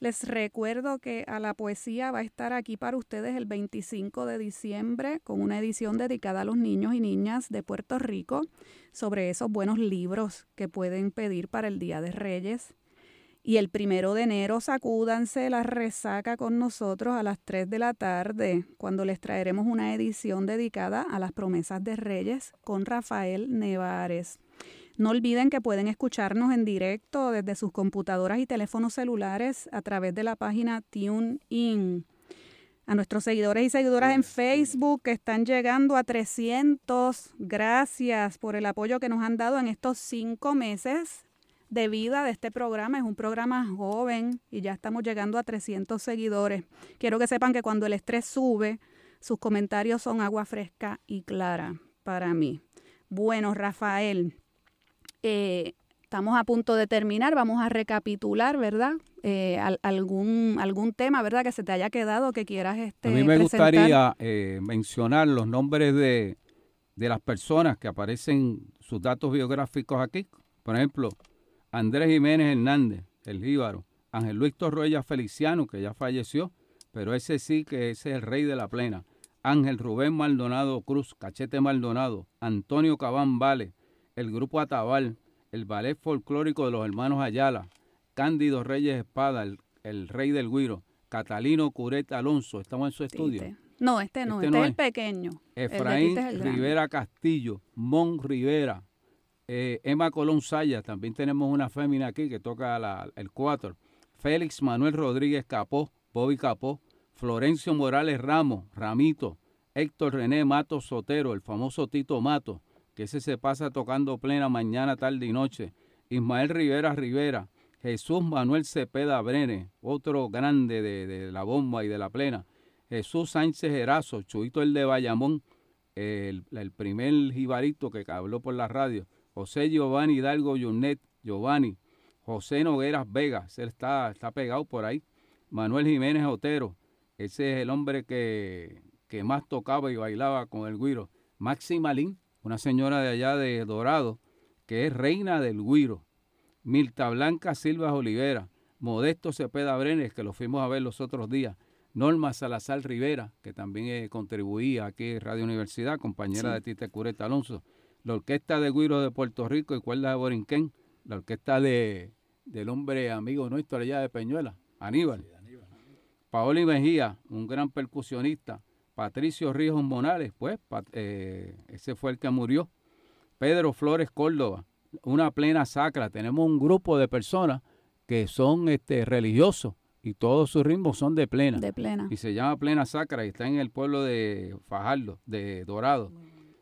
B: Les recuerdo que a la poesía va a estar aquí para ustedes el 25 de diciembre con una edición dedicada a los niños y niñas de Puerto Rico sobre esos buenos libros que pueden pedir para el Día de Reyes. Y el primero de enero sacúdanse la resaca con nosotros a las 3 de la tarde, cuando les traeremos una edición dedicada a las promesas de Reyes con Rafael Nevares. No olviden que pueden escucharnos en directo desde sus computadoras y teléfonos celulares a través de la página TuneIn. A nuestros seguidores y seguidoras en Facebook que están llegando a 300, gracias por el apoyo que nos han dado en estos cinco meses de vida de este programa. Es un programa joven y ya estamos llegando a 300 seguidores. Quiero que sepan que cuando el estrés sube, sus comentarios son agua fresca y clara para mí. Bueno, Rafael, eh, estamos a punto de terminar. Vamos a recapitular, ¿verdad? Eh, algún, algún tema, ¿verdad? Que se te haya quedado que quieras este,
C: A mí me gustaría eh, mencionar los nombres de, de las personas que aparecen sus datos biográficos aquí. Por ejemplo, Andrés Jiménez Hernández, el jíbaro, Ángel Luis Torroella Feliciano, que ya falleció, pero ese sí que es el rey de la plena, Ángel Rubén Maldonado Cruz, Cachete Maldonado, Antonio Cabán Vale, el grupo Atabal, el ballet folclórico de los hermanos Ayala, Cándido Reyes Espada, el, rey del Guiro, Catalino Cureta Alonso, estamos en su estudio.
B: No, este no, este, este es el pequeño.
C: Efraín Rivera Castillo, Mon Rivera, eh, Emma Colón Saya, también tenemos una fémina aquí que toca el 4. Félix Manuel Rodríguez Capó, Bobby Capó, Florencio Morales Ramos, Ramito, Héctor René Mato Sotero, el famoso Tito Mato, que ese se pasa tocando plena mañana, tarde y noche. Ismael Rivera Rivera, Jesús Manuel Cepeda Brene, otro grande de, la bomba y de la plena. Jesús Sánchez Erazo, Chuito el de Bayamón, el, el primer jibarito que habló por la radio. José Giovanni Hidalgo Yunet, Giovanni, José Nogueras Vega, él está, está pegado por ahí. Manuel Jiménez Otero, ese es el hombre que, que más tocaba y bailaba con el guiro. Maxi Malín, una señora de allá de Dorado, que es reina del guiro. Milta Blanca Silva Olivera, Modesto Cepeda Brenes, que lo fuimos a ver los otros días. Norma Salazar Rivera, que también eh, contribuía aquí en Radio Universidad, compañera de Tite Cureta Alonso la Orquesta de Guiro de Puerto Rico y Cuerda de Borinquén, la orquesta de, del hombre amigo nuestro allá de Peñuela, Aníbal. Paoli Mejía, un gran percusionista. Patricio Ríos Monales, pues eh, ese fue el que murió. Pedro Flores Córdoba, una plena sacra. Tenemos un grupo de personas que son este, religiosos y todos sus ritmos son de plena.
B: De plena.
C: Y se llama Plena Sacra y está en el pueblo de Fajardo, de Dorado.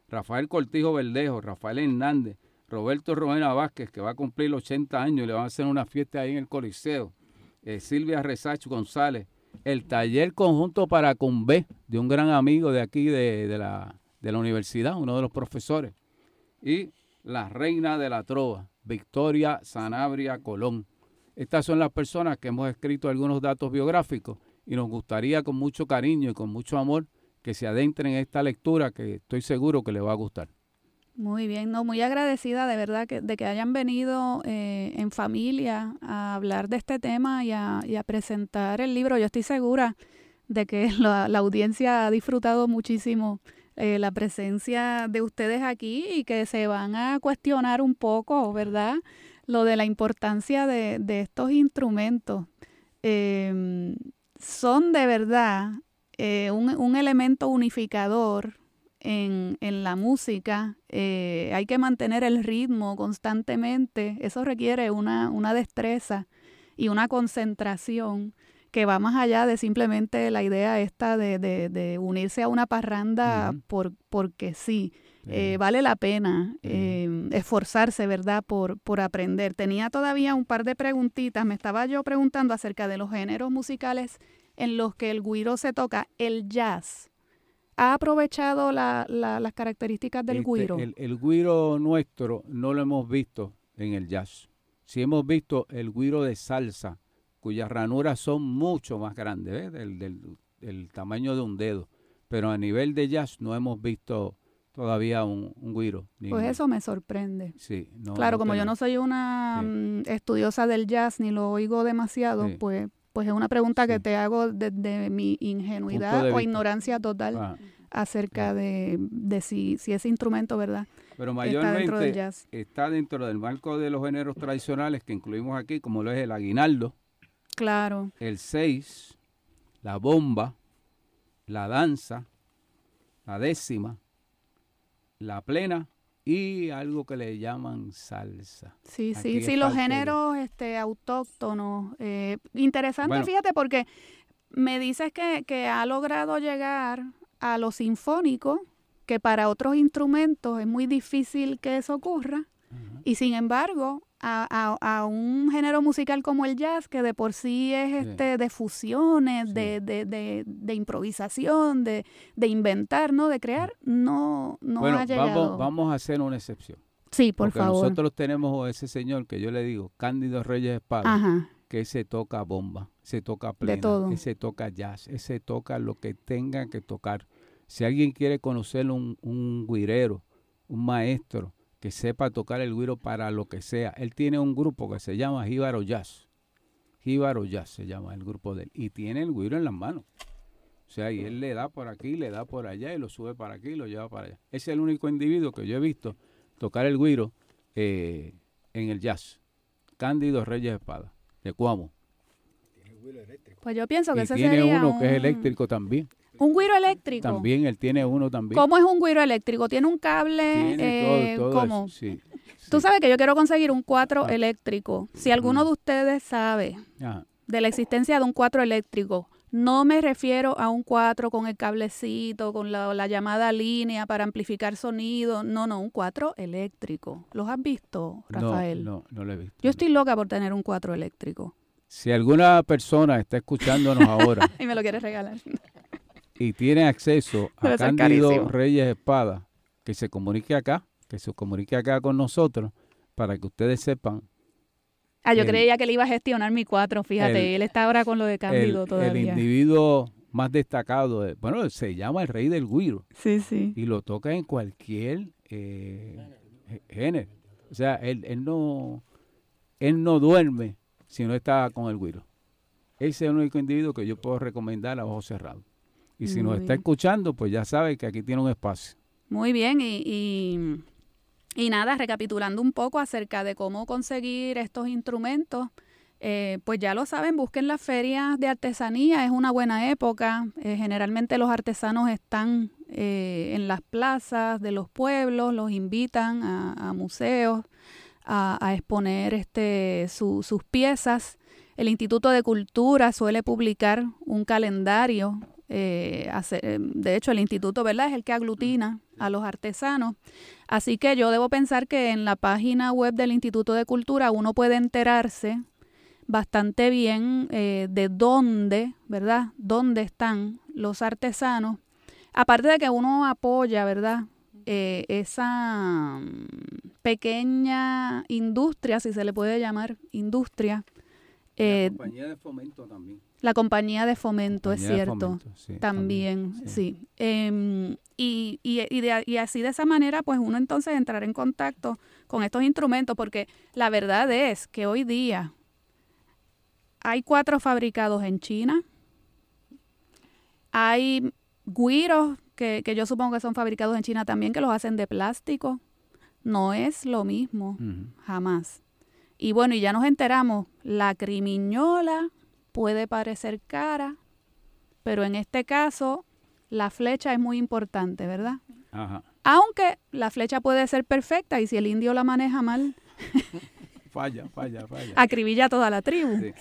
C: Rafael Cortijo Verdejo, Rafael Hernández, Roberto Romena Vázquez, que va a cumplir 80 años y le van a hacer una fiesta ahí en el Coliseo, eh, Silvia Resacho González, el taller conjunto para Cumbé, de un gran amigo de aquí de, la, de la universidad, uno de los profesores, y la reina de la trova, Victoria Sanabria Colón. Estas son las personas que hemos escrito algunos datos biográficos y nos gustaría con mucho cariño y con mucho amor que se adentren en esta lectura que estoy seguro que le va a gustar.
B: Muy bien, no, muy agradecida de verdad que, de que hayan venido eh, en familia a hablar de este tema y a, presentar el libro. Yo estoy segura de que la, audiencia ha disfrutado muchísimo eh, la presencia de ustedes aquí y que se van a cuestionar un poco, ¿verdad? Lo de la importancia de, estos instrumentos. Em, son de verdad eh, un, elemento unificador en, la música. Eh, hay que mantener el ritmo constantemente. Eso requiere una, destreza y una concentración que va más allá de simplemente la idea esta de, unirse a una parranda por, porque sí. Eh, vale la pena em, esforzarse, ¿verdad?, por, por aprender. Tenía todavía un par de preguntitas. Me estaba yo preguntando acerca de los géneros musicales en los que el guiro se toca. El jazz ha aprovechado las características del
C: este,
B: guiro.
C: El, el guiro nuestro no lo hemos visto en el jazz. Sí hemos visto el guiro de salsa, cuyas ranuras son mucho más grandes, Del, del, tamaño de un dedo. Pero a nivel de jazz no hemos visto todavía un, un guiro.
B: Pues eso me sorprende.
C: Sí,
B: claro, como yo no soy una mm, estudiosa del jazz ni lo oigo demasiado, pues, pues es una pregunta que te hago desde mi ingenuidad o ignorancia total ah. acerca de, si, si ese instrumento, ¿verdad?
C: Pero mayormente está dentro, del jazz. está dentro del marco de los géneros tradicionales que incluimos aquí, como lo es el aguinaldo.
B: Claro.
C: El seis, la bomba, la danza, la décima, la plena y algo que le llaman salsa.
B: Sí, sí, sí, los géneros este, autóctonos. Eh, interesante, fíjate, porque me dices que, que ha logrado llegar a lo sinfónico, que para otros instrumentos es muy difícil que eso ocurra, y sin embargo a, un género musical como el jazz, que de por sí es este de fusiones, de, de, de, improvisación, de, inventar, ¿no? De crear, no, no ha llegado.
C: Vamos, vamos a hacer una excepción.
B: Sí, por
C: Porque
B: favor.
C: Nosotros tenemos ese señor que yo le digo, Cándido Reyes Espada, que se toca bomba, se toca plena, que se toca jazz, se toca lo que tenga que tocar. Si alguien quiere conocer un, un guirero, un maestro, que sepa tocar el güiro para lo que sea. Él tiene un grupo que se llama Jíbaro Jazz. Jíbaro Jazz se llama el grupo de él. Y tiene el güiro en las manos. O sea, y él le da por aquí, le da por allá y lo sube para aquí y lo lleva para allá. Es el único individuo que yo he visto tocar el güiro eh, en el jazz. Cándido Reyes Espada, de Cuamo.
B: Pues yo pienso que
C: y
B: ese
C: tiene uno que es eléctrico también.
B: ¿Un guiro eléctrico?
C: También, él tiene uno también.
B: ¿Cómo es un guiro eléctrico? ¿Tiene un cable?
C: Tiene todo,
B: eh, ¿cómo?
C: sí,
B: Tú sabes que yo quiero conseguir un 4 ah. eléctrico. Si alguno de ustedes sabe de la existencia de un 4 eléctrico, no me refiero a un 4 con el cablecito, con la, llamada línea para amplificar sonido. No, no, un 4 eléctrico. ¿Los has visto, Rafael?
C: No, no, no lo he visto.
B: Yo estoy loca por tener un 4 eléctrico.
C: Si alguna persona está escuchándonos ahora
B: y me lo quiere regalar
C: y tiene acceso a Cándido Reyes Espada, que se comunique acá, que se comunique acá con nosotros para que ustedes sepan.
B: Ah, yo creía que le iba a gestionar mi cuatro, fíjate, él está ahora con lo de Cándido todavía.
C: El individuo más destacado, bueno, se llama el rey del guiro.
B: Sí, sí.
C: Y lo toca en cualquier eh, género. O sea, él, él, no, él no duerme si no está con el guiro. Ese es el único individuo que yo puedo recomendar a ojos cerrados. Y si nos está escuchando, pues ya sabe que aquí tiene un espacio.
B: Muy bien, y, y, nada, recapitulando un poco acerca de cómo conseguir estos instrumentos, eh, pues ya lo saben, busquen las ferias de artesanía, es una buena época. Eh, generalmente los artesanos están eh, en las plazas de los pueblos, los invitan a, museos a, exponer este, sus piezas. El Instituto de Cultura suele publicar un calendario eh, eh, de hecho, el instituto, ¿verdad? Es el que aglutina a los artesanos. Así que yo debo pensar que en la página web del Instituto de Cultura uno puede enterarse bastante bien eh, de dónde, ¿verdad? Dónde están los artesanos. Aparte de que uno apoya, ¿verdad? esa mm, pequeña industria, si se le puede llamar industria.
C: la compañía de fomento también.
B: La compañía de fomento, es cierto. también, sí. Em, y, y, y, así de esa manera, pues uno entonces entrará en contacto con estos instrumentos, porque la verdad es que hoy día hay cuatro fabricados en China. Hay guiros que, que yo supongo que son fabricados en China también, que los hacen de plástico. No es lo mismo, jamás. Y bueno, y ya nos enteramos, la crimiñola puede parecer cara, pero en este caso la flecha es muy importante, ¿verdad?
C: Ajá.
B: Aunque la flecha puede ser perfecta y si el indio la maneja mal,
C: Falla, falla, falla.
B: acribilla a toda la tribu.
C: Sí.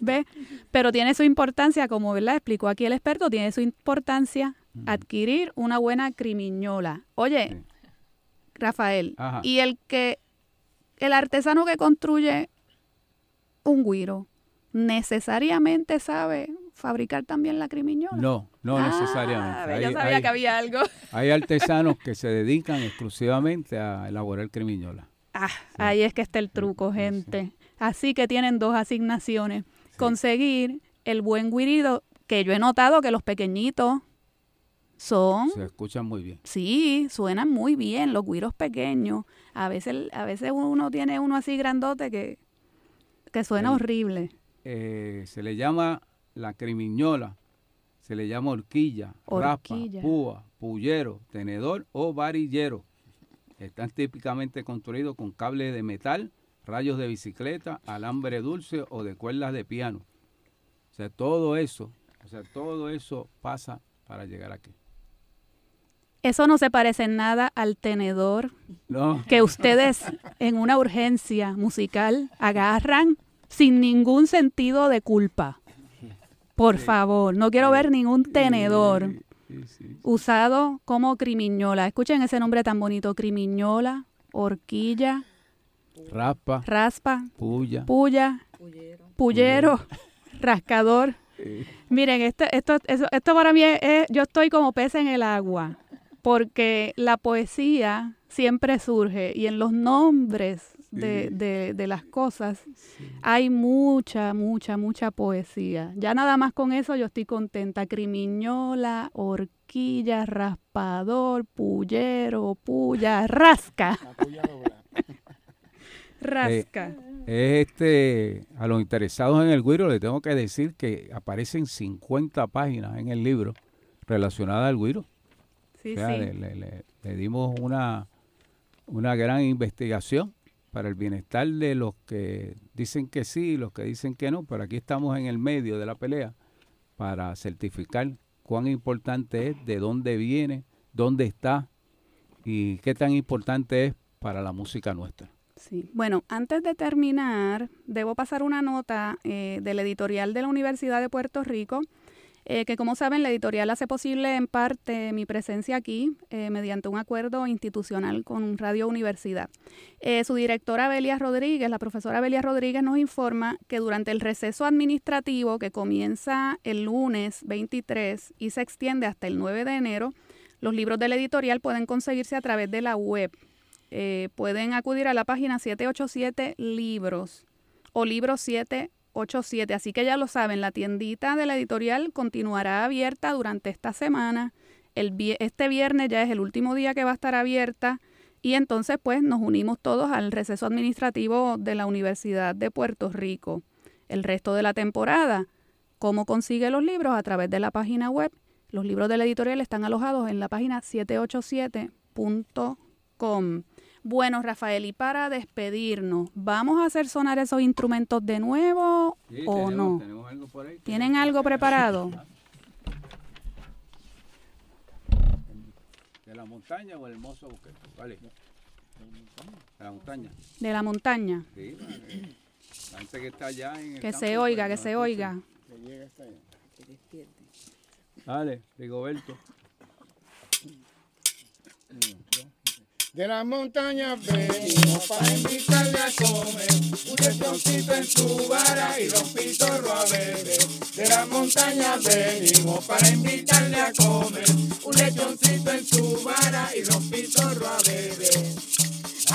B: ¿Ve? Pero tiene su importancia, como ¿verdad? explicó aquí el experto, tiene su importancia adquirir una buena crimiñola. Oye,
C: Sí.
B: Rafael,
C: Ajá.
B: y el que, el artesano que construye un guiro, necesariamente sabe fabricar también la crimiñola.
C: No, no
B: Ah,
C: necesariamente.
B: ve, yo
C: Hay-
B: sabía
C: hay-
B: que había algo.
C: Hay artesanos que se dedican exclusivamente a elaborar crimiñola.
B: Ah, ahí es que está el truco, gente. Así que tienen dos asignaciones. Conseguir el buen guirido, que yo he notado que los pequeñitos son,
C: Se escuchan muy bien.
B: sí, suenan muy bien, los guiros pequeños. A veces, a veces uno tiene uno así grandote que, que suena horrible.
C: Eh, se le llama la crimiñola, se le llama horquilla,
B: Horquilla.
C: raspa, púa, pullero, tenedor o varillero. Están típicamente construidos con cable de metal, rayos de bicicleta, alambre dulce o de cuerdas de piano. O sea, todo eso, o sea, todo eso pasa para llegar aquí.
B: Eso no se parece en nada al tenedor
C: No,
B: que ustedes en una urgencia musical agarran sin ningún sentido de culpa. Por favor, no quiero ver ningún tenedor
C: Sí, sí.
B: usado como crimiñola. Escuchen ese nombre tan bonito, crimiñola, horquilla,
C: raspa,
B: raspa,
C: puya.
B: puya, pullero, rascador. Miren, esto, esto, eso- esto para mí es, es- yo estoy como pez en el agua, porque la poesía siempre surge y en los nombres
C: Sí.
B: de- de las cosas hay mucha, mucha, mucha poesía. Ya nada más con eso yo estoy contenta. Crimiñola, horquilla, raspador, pullero, puya, rasca,
D: La puya dobla.
B: rasca.
C: Es este, a los interesados en el guiro les tengo que decir que aparecen 50 páginas en el libro relacionadas al guiro.
B: Sí,
C: O sea,
B: sí.
C: le, le- le- le dimos una, una gran investigación para el bienestar de los que dicen que sí y los que dicen que no, pero aquí estamos en el medio de la pelea para certificar cuán importante es, de dónde viene, dónde está y qué tan importante es para la música nuestra.
B: Sí. Bueno, antes de terminar, debo pasar una nota eh, del editorial de la Universidad de Puerto Rico, eh, que como saben, la editorial hace posible en parte mi presencia aquí eh, mediante un acuerdo institucional con Radio Universidad. Eh, su directora Belia Rodríguez, la profesora Belia Rodríguez, nos informa que durante el receso administrativo que comienza el lunes 23 y se extiende hasta el 9 de enero, los libros de la editorial pueden conseguirse a través de la web pueden acudir a la página 787 Libros o Libros 787. Así que ya lo saben, la tiendita de la editorial continuará abierta durante esta semana. El, este viernes ya es el último día que va a estar abierta y entonces pues nos unimos todos al receso administrativo de la Universidad de Puerto Rico. El resto de la temporada, ¿cómo consigue los libros? A través de la página web. Los libros de la editorial están alojados en la página 787.com. Bueno, Rafael, y para despedirnos, ¿vamos a hacer sonar esos instrumentos de nuevo o no?
C: algo por ahí.
B: ¿Tienen algo preparado?
C: ¿De la montaña o el hermoso buquete? Vale. De la montaña.
B: De la montaña.
C: Sí, vale. La gente que está allá en el
B: Que
C: campo,
B: se
C: pues,
B: oiga, que
C: nos
B: se
C: escucha.
B: oiga.
D: Que llega hasta allá.
C: Dale, Rigoberto.
D: De las montañas venimos para invitarle a comer un lechoncito en su vara y los pitorros a beber. De las montañas venimos para invitarle a comer un lechoncito en su vara y los pitorros a beber.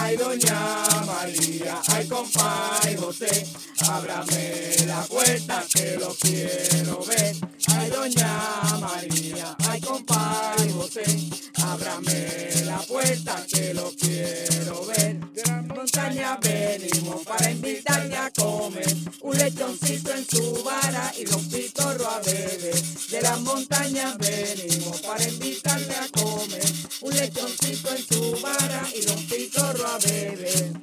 D: Ay, doña María, ay, compadre José, ábrame la puerta que lo quiero ver. Ay, doña María, ay, compadre José, ábrame la puerta que lo quiero ver. Montañas venimos para invitarle a comer un lechoncito en su vara y los pitorros a beber. De las montañas venimos para invitarle a comer un lechoncito en su vara y los pitorros a beber.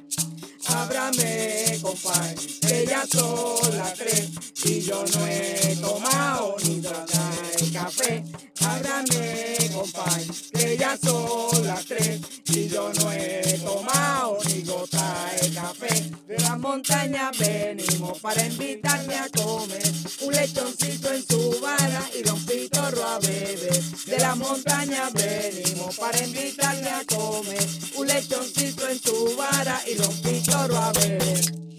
D: Ábrame, compadre, que ya son las tres y yo no he tomado ni tratar
G: café. Ábrame, compay, que ya son las tres y yo no he tomado ni gota de café. De las montañas venimos para invitarme a comer un lechoncito en su vara y don Pitorro a beber. De las montañas venimos para invitarme a comer un lechoncito en su vara y don Pitorro a beber.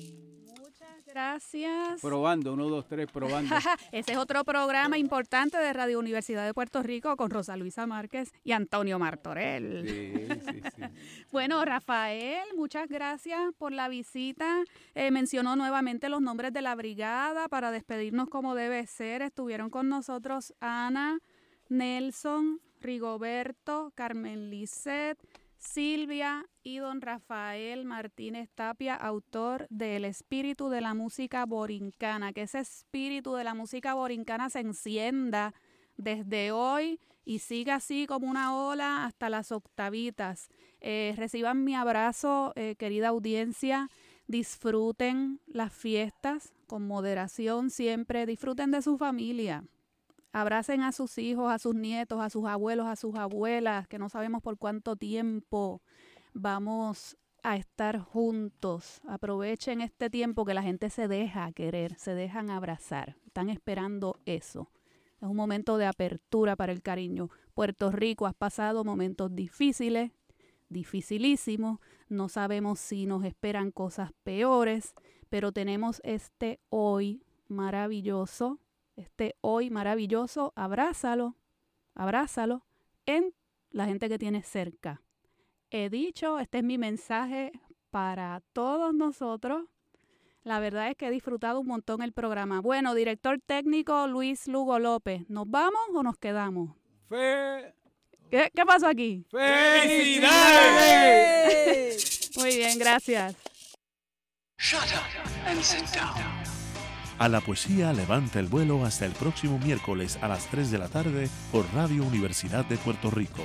B: Gracias.
C: Probando, uno, dos, tres, probando.
B: Ese es otro programa importante de Radio Universidad de Puerto Rico con Rosa Luisa Márquez y Antonio Martorell.
C: Sí, sí, sí.
B: Bueno, Rafael, muchas gracias por la visita. Eh, mencionó nuevamente los nombres de la brigada para despedirnos como debe ser. Estuvieron con nosotros Ana, Nelson, Rigoberto, Carmen Lisset, Silvia y don Rafael Martínez Tapia, autor de El espíritu de la música borincana, que ese espíritu de la música borincana se encienda desde hoy y siga así como una ola hasta las octavitas. Eh, reciban mi abrazo, eh, querida audiencia. Disfruten las fiestas con moderación siempre. Disfruten de su familia. Abracen a sus hijos, a sus nietos, a sus abuelos, a sus abuelas, que no sabemos por cuánto tiempo vamos a estar juntos. Aprovechen este tiempo que la gente se deja querer, se dejan abrazar. Están esperando eso. Es un momento de apertura para el cariño. Puerto Rico has pasado momentos difíciles, dificilísimos. No sabemos si nos esperan cosas peores, pero tenemos este hoy maravilloso este hoy maravilloso, abrázalo, abrázalo en la gente que tienes cerca. He dicho, este es mi mensaje para todos nosotros. La verdad es que he disfrutado un montón el programa. Bueno, director técnico Luis Lugo López, ¿nos vamos o nos quedamos?
C: Fe.
B: ¿Qué, qué pasó aquí?
C: ¡Felicidades!
B: Muy bien, gracias.
H: Shut up and sit down.
A: A la poesía levanta el vuelo hasta el próximo miércoles a las 3 de la tarde por Radio Universidad de Puerto Rico.